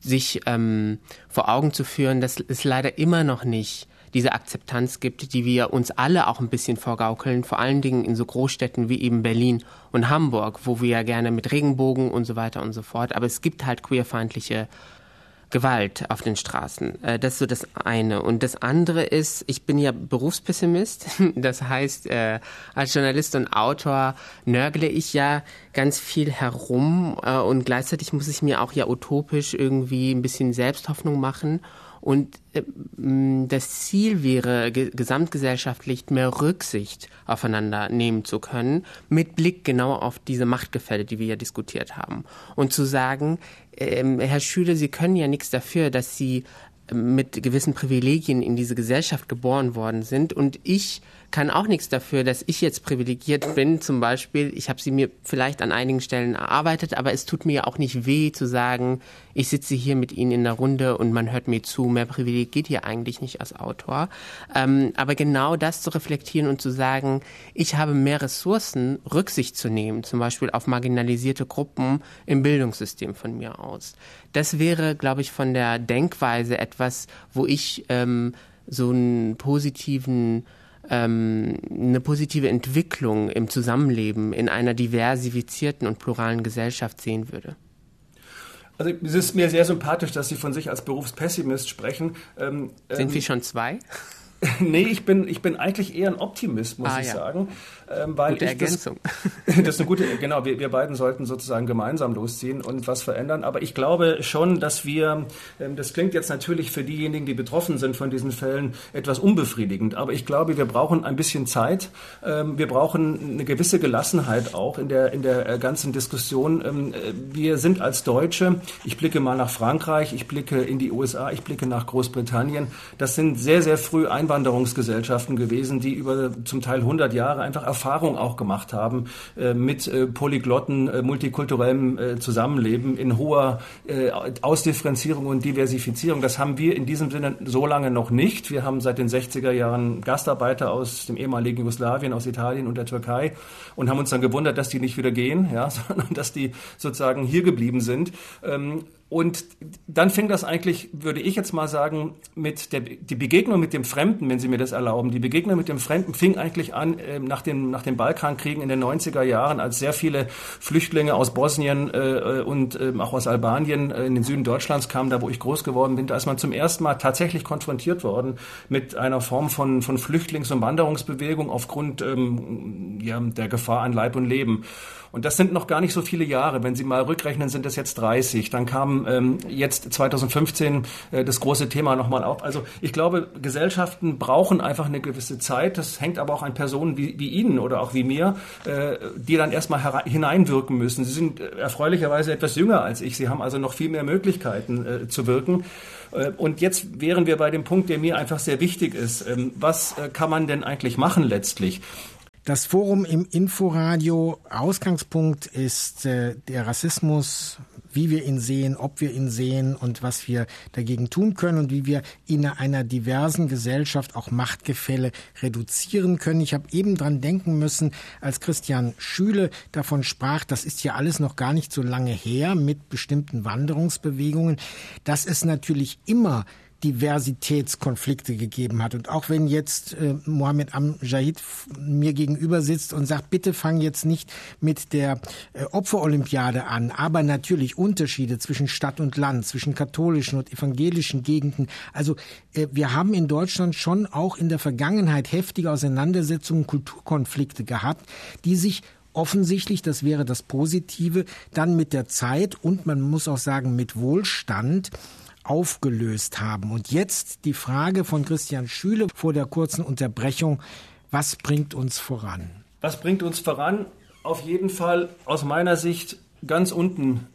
sich ähm, vor Augen zu führen, dass es leider immer noch nicht diese Akzeptanz gibt, die wir uns alle auch ein bisschen vorgaukeln, vor allen Dingen in so Großstädten wie eben Berlin und Hamburg, wo wir ja gerne mit Regenbogen und so weiter und so fort, aber es gibt halt queerfeindliche Gewalt auf den Straßen. Äh, das ist so das eine. Und das andere ist, ich bin ja Berufspessimist. Das heißt, äh, als Journalist und Autor nörgle ich ja ganz viel herum äh, und gleichzeitig muss ich mir auch ja utopisch irgendwie ein bisschen Selbsthoffnung machen und äh, das Ziel wäre, gesamtgesellschaftlich mehr Rücksicht aufeinander nehmen zu können, mit Blick genau auf diese Machtgefälle, die wir ja diskutiert haben. Und zu sagen, äh, Herr Schüler, Sie können ja nichts dafür, dass Sie mit gewissen Privilegien in diese Gesellschaft geboren worden sind. Und ich kann auch nichts dafür, dass ich jetzt privilegiert bin. Zum Beispiel, ich habe sie mir vielleicht an einigen Stellen erarbeitet, aber es tut mir auch nicht weh zu sagen, ich sitze hier mit Ihnen in der Runde und man hört mir zu. Mehr Privileg geht hier eigentlich nicht als Autor. Ähm, aber genau das zu reflektieren und zu sagen, ich habe mehr Ressourcen, Rücksicht zu nehmen, zum Beispiel auf marginalisierte Gruppen im Bildungssystem von mir aus. Das wäre, glaube ich, von der Denkweise etwas, wo ich ähm, so einen positiven ähm, eine positive Entwicklung im Zusammenleben in einer diversifizierten und pluralen Gesellschaft sehen würde. Also es ist mir sehr sympathisch, dass Sie von sich als Berufspessimist sprechen. Ähm, Sind wir ähm, schon zwei? nee, ich bin, ich bin eigentlich eher ein Optimist, muss ah, ich ja. sagen. Ähm, weil gute Ergänzung. Das, das, ist eine gute, genau, wir, wir beiden sollten sozusagen gemeinsam losziehen und was verändern. Aber ich glaube schon, dass wir, ähm, das klingt jetzt natürlich für diejenigen, die betroffen sind von diesen Fällen, etwas unbefriedigend. Aber ich glaube, wir brauchen ein bisschen Zeit. Ähm, wir brauchen eine gewisse Gelassenheit auch in der, in der äh, ganzen Diskussion. Ähm, äh, wir sind als Deutsche, ich blicke mal nach Frankreich, ich blicke in die USA, ich blicke nach Großbritannien. Das sind sehr, sehr früh Einwanderungsgesellschaften gewesen, die über zum Teil 100 Jahre einfach Erfahrung auch gemacht haben äh, mit äh, polyglotten, äh, multikulturellem äh, Zusammenleben in hoher äh, Ausdifferenzierung und Diversifizierung. Das haben wir in diesem Sinne so lange noch nicht. Wir haben seit den 60er Jahren Gastarbeiter aus dem ehemaligen Jugoslawien, aus Italien und der Türkei und haben uns dann gewundert, dass die nicht wieder gehen, ja, sondern dass die sozusagen hier geblieben sind. Ähm, und dann fing das eigentlich, würde ich jetzt mal sagen, mit der die Begegnung mit dem Fremden, wenn Sie mir das erlauben, die Begegnung mit dem Fremden fing eigentlich an äh, nach, den, nach den Balkankriegen in den 90er Jahren, als sehr viele Flüchtlinge aus Bosnien äh, und äh, auch aus Albanien äh, in den Süden Deutschlands kamen, da wo ich groß geworden bin, da ist man zum ersten Mal tatsächlich konfrontiert worden mit einer Form von, von Flüchtlings- und Wanderungsbewegung aufgrund ähm, ja, der Gefahr an Leib und Leben. Und das sind noch gar nicht so viele Jahre. Wenn Sie mal rückrechnen, sind das jetzt 30. Dann kam ähm, jetzt 2015 äh, das große Thema nochmal auf. Also ich glaube, Gesellschaften brauchen einfach eine gewisse Zeit. Das hängt aber auch an Personen wie, wie Ihnen oder auch wie mir, äh, die dann erstmal hineinwirken müssen. Sie sind äh, erfreulicherweise etwas jünger als ich. Sie haben also noch viel mehr Möglichkeiten äh, zu wirken. Äh, und jetzt wären wir bei dem Punkt, der mir einfach sehr wichtig ist. Ähm, was äh, kann man denn eigentlich machen letztlich? Das Forum im Inforadio, Ausgangspunkt ist äh, der Rassismus, wie wir ihn sehen, ob wir ihn sehen und was wir dagegen tun können und wie wir in einer diversen Gesellschaft auch Machtgefälle reduzieren können. Ich habe eben dran denken müssen, als Christian Schüle davon sprach, das ist ja alles noch gar nicht so lange her mit bestimmten Wanderungsbewegungen, dass es natürlich immer Diversitätskonflikte gegeben hat. Und auch wenn jetzt äh, Mohammed Am-Jahid mir gegenüber sitzt und sagt, bitte fang jetzt nicht mit der äh, Opferolympiade an, aber natürlich Unterschiede zwischen Stadt und Land, zwischen katholischen und evangelischen Gegenden. Also äh, wir haben in Deutschland schon auch in der Vergangenheit heftige Auseinandersetzungen, Kulturkonflikte gehabt, die sich offensichtlich, das wäre das Positive, dann mit der Zeit und man muss auch sagen mit Wohlstand aufgelöst haben. Und jetzt die Frage von Christian Schüle vor der kurzen Unterbrechung. Was bringt uns voran? Was bringt uns voran? Auf jeden Fall aus meiner Sicht ganz unten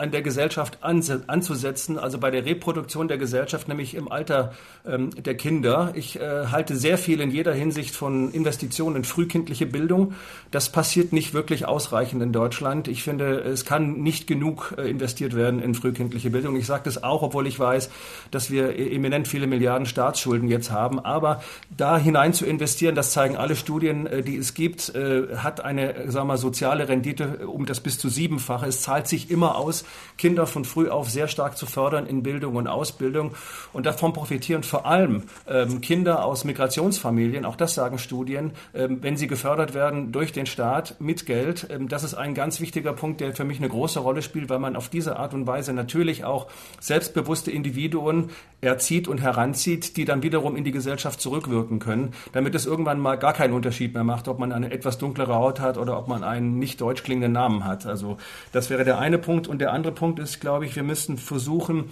an der Gesellschaft anzusetzen, also bei der Reproduktion der Gesellschaft, nämlich im Alter ähm, der Kinder. Ich äh, halte sehr viel in jeder Hinsicht von Investitionen in frühkindliche Bildung. Das passiert nicht wirklich ausreichend in Deutschland. Ich finde, es kann nicht genug äh, investiert werden in frühkindliche Bildung. Ich sage das auch, obwohl ich weiß, dass wir e-, eminent viele Milliarden Staatsschulden jetzt haben. Aber da hinein zu investieren, das zeigen alle Studien, äh, die es gibt, äh, hat eine sagen wir, soziale Rendite um das bis zu siebenfache. Es zahlt sich immer aus, Kinder von früh auf sehr stark zu fördern in Bildung und Ausbildung. Und davon profitieren vor allem ähm, Kinder aus Migrationsfamilien, auch das sagen Studien, ähm, wenn sie gefördert werden durch den Staat mit Geld. Ähm, das ist ein ganz wichtiger Punkt, der für mich eine große Rolle spielt, weil man auf diese Art und Weise natürlich auch selbstbewusste Individuen erzieht und heranzieht, die dann wiederum in die Gesellschaft zurückwirken können, damit es irgendwann mal gar keinen Unterschied mehr macht, ob man eine etwas dunklere Haut hat oder ob man einen nicht deutsch klingenden Namen hat. Also das wäre der eine Punkt. Und der andere Punkt ist, glaube ich, wir müssen versuchen,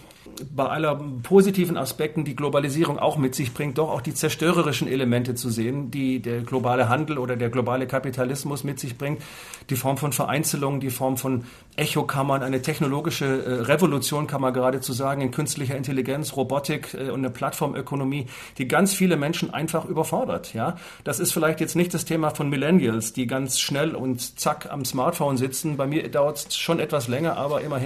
bei aller positiven Aspekten, die Globalisierung auch mit sich bringt, doch auch die zerstörerischen Elemente zu sehen, die der globale Handel oder der globale Kapitalismus mit sich bringt. Die Form von Vereinzelung, die Form von Echokammern, eine technologische äh, Revolution, kann man geradezu sagen, in künstlicher Intelligenz, Robotik äh, und eine Plattformökonomie, die ganz viele Menschen einfach überfordert. Ja, das ist vielleicht jetzt nicht das Thema von Millennials, die ganz schnell und zack am Smartphone sitzen. Bei mir dauert es schon etwas länger, aber immerhin.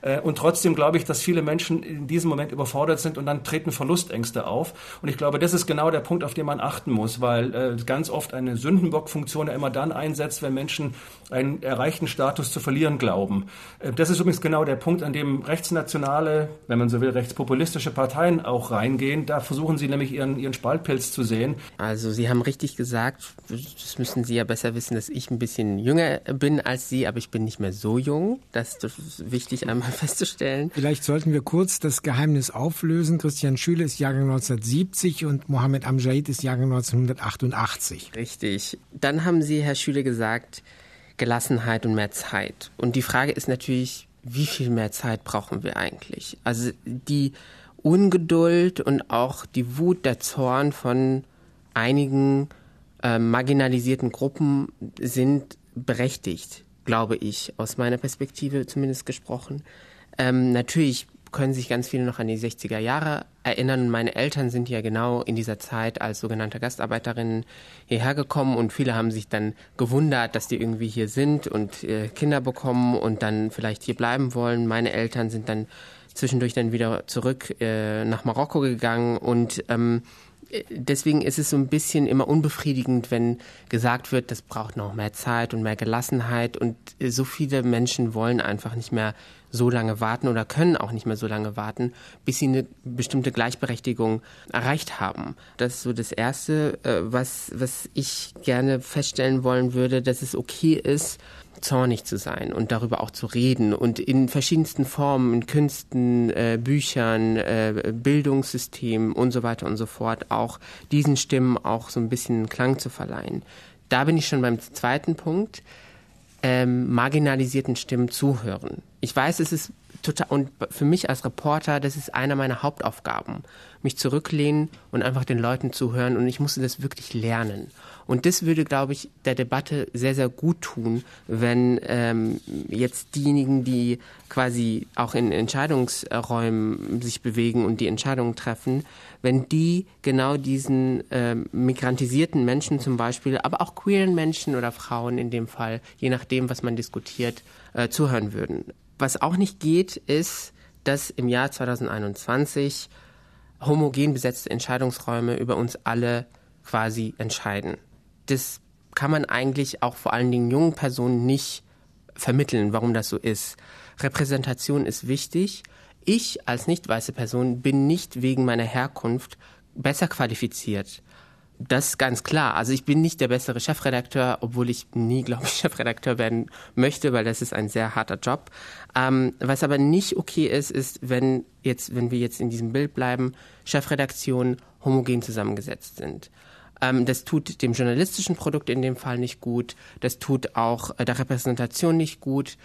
Äh, und trotzdem glaube ich, dass viele Menschen in diesem Moment überfordert sind und dann treten Verlustängste auf. Und ich glaube, das ist genau der Punkt, auf den man achten muss, weil äh, ganz oft eine Sündenbockfunktion ja immer dann einsetzt, wenn Menschen einen erreichten Status zu verlieren glauben. Äh, das ist übrigens genau der Punkt, an dem rechtsnationale, wenn man so will, rechtspopulistische Parteien auch reingehen. Da versuchen sie nämlich ihren, ihren Spaltpilz zu sehen. Also Sie haben richtig gesagt, das müssen Sie ja besser wissen, dass ich ein bisschen jünger bin als Sie, aber ich bin nicht mehr so jung. Das ist wichtig einmal festzustellen. Vielleicht sollten wir kurz das Geheimnis auflösen. Christian Schüle ist Jahrgang 1970 und Mohammed Amjad ist Jahrgang 1988. Richtig. Dann haben Sie, Herr Schüle, gesagt, Gelassenheit und mehr Zeit. Und die Frage ist natürlich, wie viel mehr Zeit brauchen wir eigentlich? Also die Ungeduld und auch die Wut, der Zorn von einigen äh, marginalisierten Gruppen sind berechtigt, glaube ich, aus meiner Perspektive zumindest gesprochen. Ähm, natürlich können sich ganz viele noch an die 60er Jahre erinnern. Meine Eltern sind ja genau in dieser Zeit als sogenannte Gastarbeiterinnen hierher gekommen und viele haben sich dann gewundert, dass die irgendwie hier sind und äh, Kinder bekommen und dann vielleicht hier bleiben wollen. Meine Eltern sind dann zwischendurch dann wieder zurück äh, nach Marokko gegangen und ähm, deswegen ist es so ein bisschen immer unbefriedigend, wenn gesagt wird, das braucht noch mehr Zeit und mehr Gelassenheit und so viele Menschen wollen einfach nicht mehr so lange warten oder können auch nicht mehr so lange warten, bis sie eine bestimmte Gleichberechtigung erreicht haben. Das ist so das Erste, äh, was, was ich gerne feststellen wollen würde, dass es okay ist, zornig zu sein und darüber auch zu reden und in verschiedensten Formen, in Künsten, äh, Büchern, äh, Bildungssystemen und so weiter und so fort auch diesen Stimmen auch so ein bisschen Klang zu verleihen. Da bin ich schon beim zweiten Punkt, ähm, marginalisierten Stimmen zuhören. Ich weiß, es ist total, und für mich als Reporter, das ist einer meiner Hauptaufgaben, mich zurücklehnen und einfach den Leuten zuhören und ich musste das wirklich lernen. Und das würde, glaube ich, der Debatte sehr, sehr gut tun, wenn ähm, jetzt diejenigen, die quasi auch in Entscheidungsräumen sich bewegen und die Entscheidungen treffen, wenn die genau diesen ähm, migrantisierten Menschen zum Beispiel, aber auch queeren Menschen oder Frauen in dem Fall, je nachdem, was man diskutiert, äh, zuhören würden. Was auch nicht geht, ist, dass im Jahr 2021 homogen besetzte Entscheidungsräume über uns alle quasi entscheiden das kann man eigentlich auch vor allen Dingen jungen Personen nicht vermitteln, warum das so ist. Repräsentation ist wichtig. Ich als nicht weiße Person bin nicht wegen meiner Herkunft besser qualifiziert. Das ist ganz klar. Also ich bin nicht der bessere Chefredakteur, obwohl ich nie, glaube ich, Chefredakteur werden möchte, weil das ist ein sehr harter Job. Ähm, was aber nicht okay ist, ist, wenn jetzt, wenn wir jetzt in diesem Bild bleiben, Chefredaktionen homogen zusammengesetzt sind. Ähm, das tut dem journalistischen Produkt in dem Fall nicht gut. Das tut auch äh, der Repräsentation nicht gut.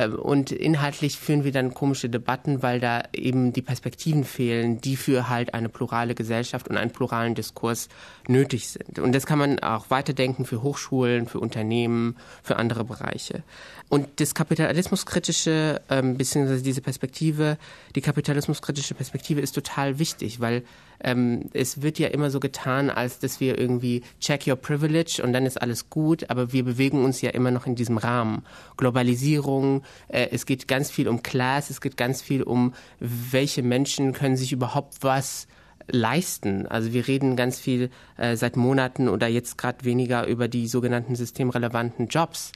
Ähm, und inhaltlich führen wir dann komische Debatten, weil da eben die Perspektiven fehlen, die für halt eine plurale Gesellschaft und einen pluralen Diskurs nötig sind. Und das kann man auch weiterdenken für Hochschulen, für Unternehmen, für andere Bereiche. Und das kapitalismuskritische, ähm, beziehungsweise diese Perspektive, die kapitalismuskritische Perspektive ist total wichtig, weil ähm, es wird ja immer so getan, als dass wir irgendwie check your privilege und dann ist alles gut, aber wir bewegen uns ja immer noch in diesem Rahmen. Globalisierung, äh, es geht ganz viel um Class, es geht ganz viel um, welche Menschen können sich überhaupt was leisten. Also wir reden ganz viel äh, seit Monaten oder jetzt gerade weniger über die sogenannten systemrelevanten Jobs.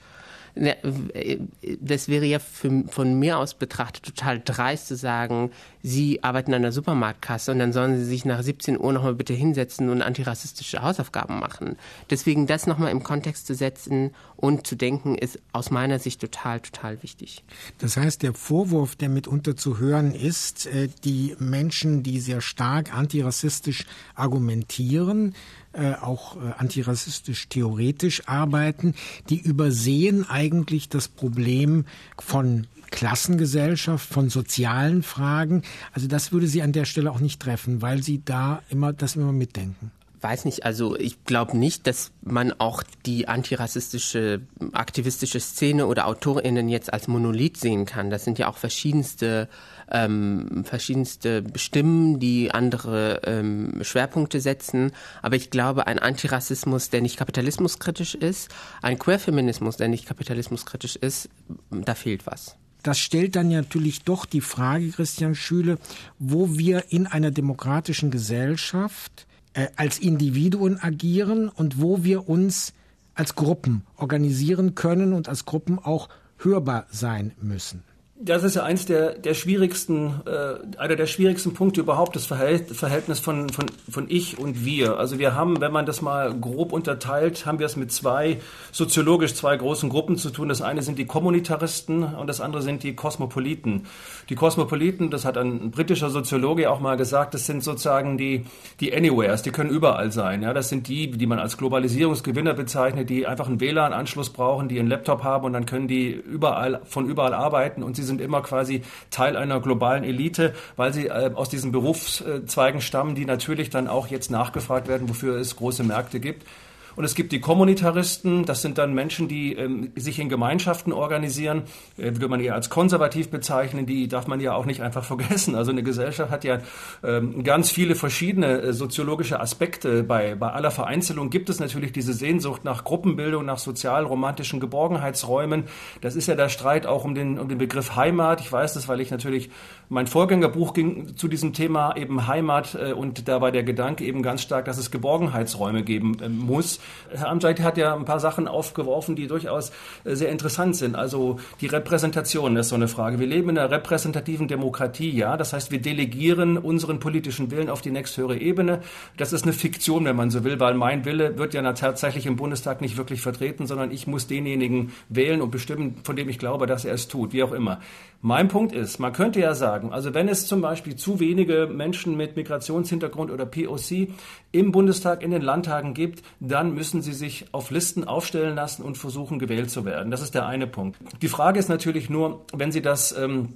Das wäre ja für, von mir aus betrachtet total dreist zu sagen, Sie arbeiten an der Supermarktkasse und dann sollen Sie sich nach 17 Uhr nochmal bitte hinsetzen und antirassistische Hausaufgaben machen. Deswegen das nochmal im Kontext zu setzen und zu denken, ist aus meiner Sicht total, total wichtig. Das heißt, der Vorwurf, der mitunter zu hören ist, äh, die Menschen, die sehr stark antirassistisch argumentieren, äh, auch äh, antirassistisch theoretisch arbeiten, die übersehen eigentlich das Problem von Klassengesellschaft, von sozialen Fragen. Also das würde sie an der Stelle auch nicht treffen, weil sie da immer das immer mitdenken weiß nicht, also ich glaube nicht, dass man auch die antirassistische, aktivistische Szene oder AutorInnen jetzt als Monolith sehen kann. Das sind ja auch verschiedenste, ähm, verschiedenste Stimmen, die andere ähm, Schwerpunkte setzen. Aber ich glaube, ein Antirassismus, der nicht kapitalismuskritisch ist, ein Queerfeminismus, der nicht kapitalismuskritisch ist, da fehlt was. Das stellt dann natürlich doch die Frage, Christian Schüle, wo wir in einer demokratischen Gesellschaft äh, als Individuen agieren und wo wir uns als Gruppen organisieren können und als Gruppen auch hörbar sein müssen. Das ist ja eins der, der schwierigsten, äh, einer der schwierigsten Punkte überhaupt, das Verhältnis von, von, von ich und wir. Also wir haben, wenn man das mal grob unterteilt, haben wir es mit zwei, soziologisch zwei großen Gruppen zu tun. Das eine sind die Kommunitaristen und das andere sind die Kosmopoliten. Die Kosmopoliten, das hat ein britischer Soziologe auch mal gesagt, das sind sozusagen die, die Anywheres, die können überall sein. Ja, das sind die, die man als Globalisierungsgewinner bezeichnet, die einfach einen WLAN-Anschluss brauchen, die einen Laptop haben und dann können die überall, von überall arbeiten und sie sind immer quasi Teil einer globalen Elite, weil sie äh, aus diesen Berufszweigen stammen, die natürlich dann auch jetzt nachgefragt werden, wofür es große Märkte gibt. Und es gibt die Kommunitaristen, das sind dann Menschen, die ähm, sich in Gemeinschaften organisieren, äh, würde man eher als konservativ bezeichnen, die darf man ja auch nicht einfach vergessen. Also eine Gesellschaft hat ja ähm, ganz viele verschiedene äh, soziologische Aspekte. Bei, bei aller Vereinzelung gibt es natürlich diese Sehnsucht nach Gruppenbildung, nach sozial-romantischen Geborgenheitsräumen. Das ist ja der Streit auch um den, um den Begriff Heimat. Ich weiß das, weil ich natürlich mein Vorgängerbuch ging zu diesem Thema eben Heimat äh, und da war der Gedanke eben ganz stark, dass es Geborgenheitsräume geben äh, muss. Herr Amjad hat ja ein paar Sachen aufgeworfen, die durchaus äh, sehr interessant sind. Also die Repräsentation ist so eine Frage. Wir leben in einer repräsentativen Demokratie, ja. Das heißt, wir delegieren unseren politischen Willen auf die nächsthöhere Ebene. Das ist eine Fiktion, wenn man so will, weil mein Wille wird ja tatsächlich im Bundestag nicht wirklich vertreten, sondern ich muss denjenigen wählen und bestimmen, von dem ich glaube, dass er es tut, wie auch immer. Mein Punkt ist, man könnte ja sagen, also wenn es zum Beispiel zu wenige Menschen mit Migrationshintergrund oder POC im Bundestag, in den Landtagen gibt, dann müssen sie sich auf Listen aufstellen lassen und versuchen, gewählt zu werden. Das ist der eine Punkt. Die Frage ist natürlich nur, wenn Sie das ähm,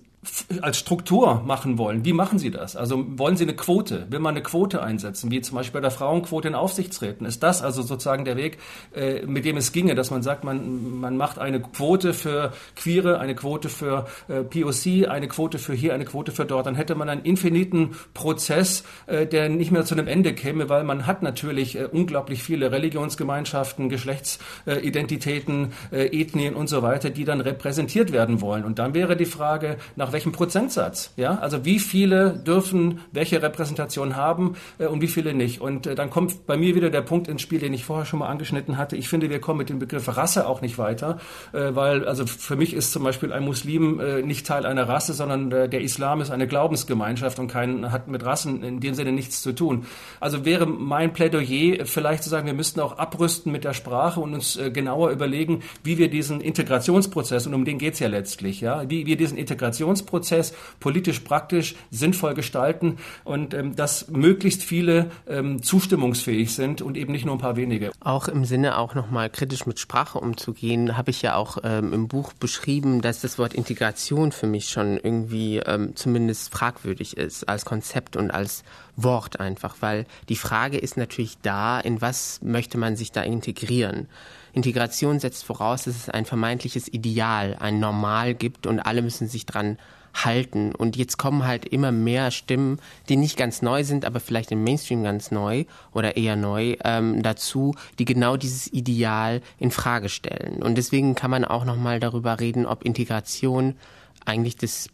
als Struktur machen wollen, wie machen Sie das? Also wollen Sie eine Quote? Will man eine Quote einsetzen, wie zum Beispiel bei der Frauenquote in Aufsichtsräten? Ist das also sozusagen der Weg, äh, mit dem es ginge, dass man sagt, man, man macht eine Quote für Queere, eine Quote für äh, POC, eine Quote für hier, eine Quote für dort? Dann hätte man einen infiniten Prozess, äh, der nicht mehr zu einem Ende käme, weil man hat natürlich unglaublich viele Religionsgemeinschaften, Geschlechtsidentitäten, Ethnien und so weiter, die dann repräsentiert werden wollen. Und dann wäre die Frage, nach welchem Prozentsatz. Ja? Also wie viele dürfen welche Repräsentation haben äh, und wie viele nicht. Und äh, dann kommt bei mir wieder der Punkt ins Spiel, den ich vorher schon mal angeschnitten hatte. Ich finde, wir kommen mit dem Begriff Rasse auch nicht weiter, äh, weil also für mich ist zum Beispiel ein Muslim äh, nicht Teil einer Rasse, sondern äh, der Islam ist eine Glaubensgemeinschaft und kein, hat mit Rassen in dem Sinne nichts zu tun. Also wäre mein Plädoyer vielleicht zu sagen, wir müssten auch abrüsten mit der Sprache und uns äh, genauer überlegen, wie wir diesen Integrationsprozess, und um den geht's ja letztlich, ja, wie wir diesen Integrationsprozess Integrationsprozess politisch praktisch sinnvoll gestalten und ähm, dass möglichst viele ähm, zustimmungsfähig sind und eben nicht nur ein paar wenige. Auch im Sinne auch nochmal kritisch mit Sprache umzugehen, habe ich ja auch ähm, im Buch beschrieben, dass das Wort Integration für mich schon irgendwie ähm, zumindest fragwürdig ist als Konzept und als Wort einfach, weil die Frage ist natürlich da, in was möchte man sich da integrieren? Integration setzt voraus, dass es ein vermeintliches Ideal, ein Normal gibt und alle müssen sich dran halten. Und jetzt kommen halt immer mehr Stimmen, die nicht ganz neu sind, aber vielleicht im Mainstream ganz neu oder eher neu ähm, dazu, die genau dieses Ideal in Frage stellen. Und deswegen kann man auch noch mal darüber reden, ob Integration eigentlich das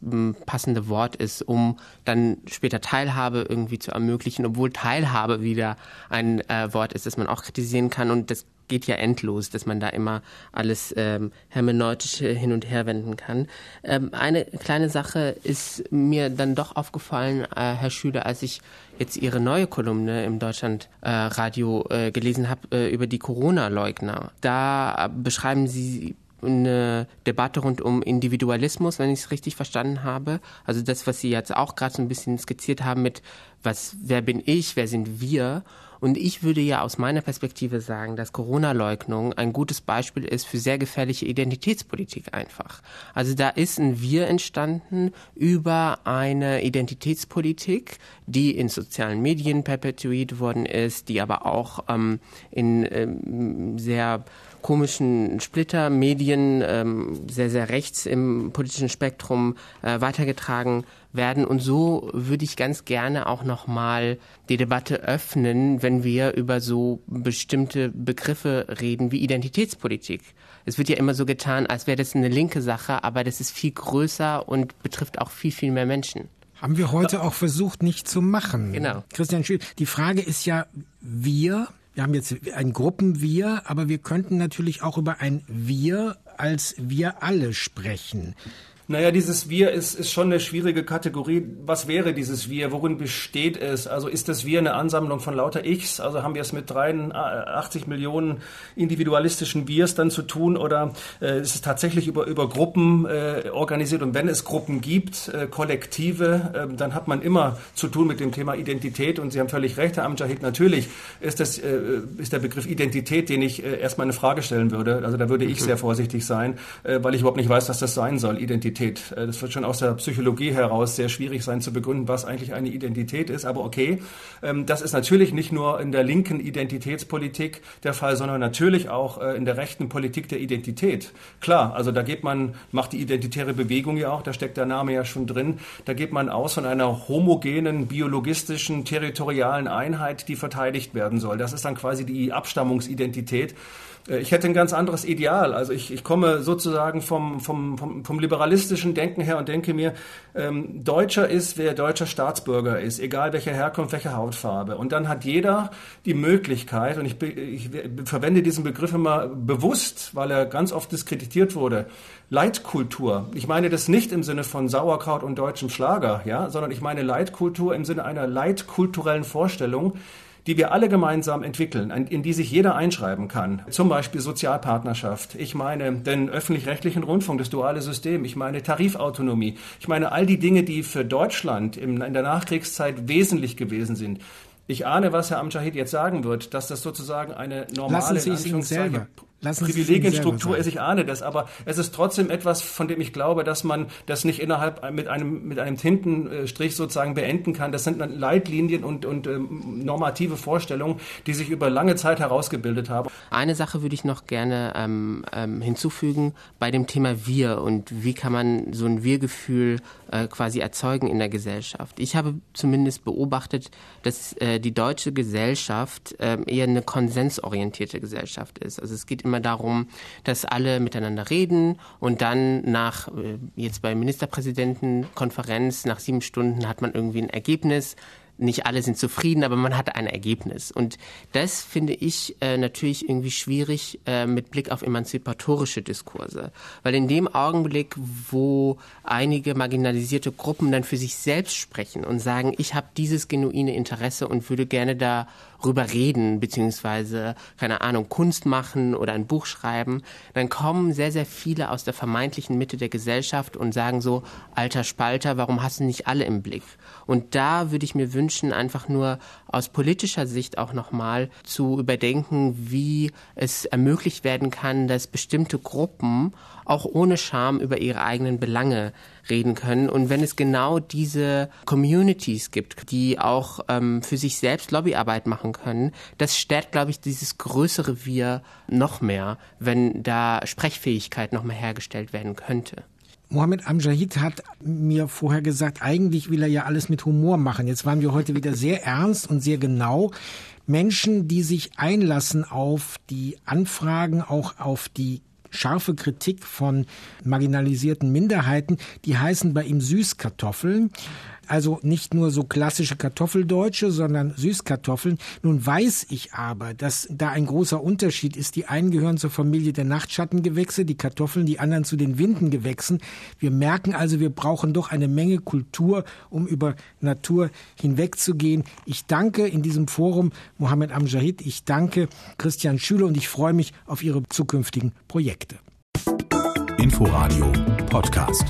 passende Wort ist, um dann später Teilhabe irgendwie zu ermöglichen, obwohl Teilhabe wieder ein äh, Wort ist, das man auch kritisieren kann und das geht ja endlos, dass man da immer alles ähm, hermeneutisch hin und her wenden kann. Ähm, eine kleine Sache ist mir dann doch aufgefallen, äh, Herr Schüler, als ich jetzt Ihre neue Kolumne im Deutschlandradio äh, äh, gelesen habe äh, über die Corona-Leugner. Da beschreiben Sie eine Debatte rund um Individualismus, wenn ich es richtig verstanden habe. Also das, was Sie jetzt auch gerade so ein bisschen skizziert haben mit was, wer bin ich, wer sind wir? Und ich würde ja aus meiner Perspektive sagen, dass Corona-Leugnung ein gutes Beispiel ist für sehr gefährliche Identitätspolitik einfach. Also da ist ein Wir entstanden über eine Identitätspolitik, die in sozialen Medien perpetuiert worden ist, die aber auch ähm, in ähm, sehr komischen Splittermedien, ähm, sehr, sehr rechts im politischen Spektrum äh, weitergetragen werden. Und so würde ich ganz gerne auch nochmal die Debatte öffnen, wenn wir über so bestimmte Begriffe reden wie Identitätspolitik. Es wird ja immer so getan, als wäre das eine linke Sache, aber das ist viel größer und betrifft auch viel, viel mehr Menschen. Haben wir heute auch versucht, nicht zu machen. Genau. Christian Schül, die Frage ist ja, wir wir haben jetzt ein Gruppenwir, aber wir könnten natürlich auch über ein Wir als wir alle sprechen. Naja, dieses Wir ist, ist schon eine schwierige Kategorie. Was wäre dieses Wir? Worin besteht es? Also ist das Wir eine Ansammlung von lauter Ichs? Also haben wir es mit 83 Millionen individualistischen Wirs dann zu tun oder äh, ist es tatsächlich über, über Gruppen äh, organisiert? Und wenn es Gruppen gibt, äh, Kollektive, äh, dann hat man immer zu tun mit dem Thema Identität. Und Sie haben völlig recht, Herr Amjahid, natürlich ist, das, äh, ist der Begriff Identität, den ich äh, erstmal eine Frage stellen würde. Also da würde ich sehr vorsichtig sein, äh, weil ich überhaupt nicht weiß, was das sein soll, Identität. Identität. Äh, das wird schon aus der Psychologie heraus sehr schwierig sein zu begründen, was eigentlich eine Identität ist. Aber okay, ähm, das ist natürlich nicht nur in der linken Identitätspolitik der Fall, sondern natürlich auch äh, in der rechten Politik der Identität. Klar, also da geht man, macht die identitäre Bewegung ja auch, da steckt der Name ja schon drin, da geht man aus von einer homogenen, biologistischen, territorialen Einheit, die verteidigt werden soll. Das ist dann quasi die Abstammungsidentität. Äh, ich hätte ein ganz anderes Ideal. Also ich, ich komme sozusagen vom, vom, vom, vom liberalistischen Denken her und denke mir, ähm, Deutscher ist, wer deutscher Staatsbürger ist, egal welche Herkunft, welche Hautfarbe. Und dann hat jeder die Möglichkeit, und ich, ich verwende diesen Begriff immer bewusst, weil er ganz oft diskreditiert wurde, Leitkultur. Ich meine das nicht im Sinne von Sauerkraut und deutschem Schlager, ja, sondern ich meine Leitkultur im Sinne einer leitkulturellen Vorstellung, die wir alle gemeinsam entwickeln, in die sich jeder einschreiben kann. Zum Beispiel Sozialpartnerschaft. Ich meine den öffentlich-rechtlichen Rundfunk, das duale System. Ich meine Tarifautonomie. Ich meine all die Dinge, die für Deutschland in der Nachkriegszeit wesentlich gewesen sind. Ich ahne, was Herr Amjahid jetzt sagen wird, dass das sozusagen eine normale Lassen Sie es selber. Privilegienstruktur ist, ich ahne das, aber es ist trotzdem etwas, von dem ich glaube, dass man das nicht innerhalb mit einem, mit einem Tintenstrich sozusagen beenden kann. Das sind Leitlinien und, und ähm, normative Vorstellungen, die sich über lange Zeit herausgebildet haben. Eine Sache würde ich noch gerne ähm, ähm, hinzufügen bei dem Thema Wir und wie kann man so ein Wir-Gefühl äh, quasi erzeugen in der Gesellschaft. Ich habe zumindest beobachtet, dass äh, die deutsche Gesellschaft äh, eher eine konsensorientierte Gesellschaft ist. Also es geht immer immer darum, dass alle miteinander reden und dann nach, äh, jetzt bei Ministerpräsidentenkonferenz, nach sieben Stunden hat man irgendwie ein Ergebnis, nicht alle sind zufrieden, aber man hat ein Ergebnis. Und das finde ich äh, natürlich irgendwie schwierig äh, mit Blick auf emanzipatorische Diskurse. Weil in dem Augenblick, wo einige marginalisierte Gruppen dann für sich selbst sprechen und sagen, ich habe dieses genuine Interesse und würde gerne darüber reden, beziehungsweise, keine Ahnung, Kunst machen oder ein Buch schreiben, dann kommen sehr, sehr viele aus der vermeintlichen Mitte der Gesellschaft und sagen so, alter Spalter, warum hast du nicht alle im Blick? Und da würde ich mir wünschen, einfach nur aus politischer Sicht auch nochmal zu überdenken, wie es ermöglicht werden kann, dass bestimmte Gruppen auch ohne Scham über ihre eigenen Belange reden können. Und wenn es genau diese Communities gibt, die auch ähm, für sich selbst Lobbyarbeit machen können, das stärkt, glaube ich, dieses größere Wir noch mehr, wenn da Sprechfähigkeit noch mehr hergestellt werden könnte. Mohammed Amjahid hat mir vorher gesagt, eigentlich will er ja alles mit Humor machen. Jetzt waren wir heute wieder sehr ernst und sehr genau. Menschen, die sich einlassen auf die Anfragen, auch auf die scharfe Kritik von marginalisierten Minderheiten, die heißen bei ihm Süßkartoffeln. Also nicht nur so klassische Kartoffeldeutsche, sondern Süßkartoffeln. Nun weiß ich aber, dass da ein großer Unterschied ist. Die einen gehören zur Familie der Nachtschattengewächse, die Kartoffeln, die anderen zu den Windengewächsen. Wir merken also, wir brauchen doch eine Menge Kultur, um über Natur hinwegzugehen. Ich danke in diesem Forum Mohammed Amjahid, ich danke Christian Schüler und ich freue mich auf Ihre zukünftigen Projekte. Inforadio Podcast.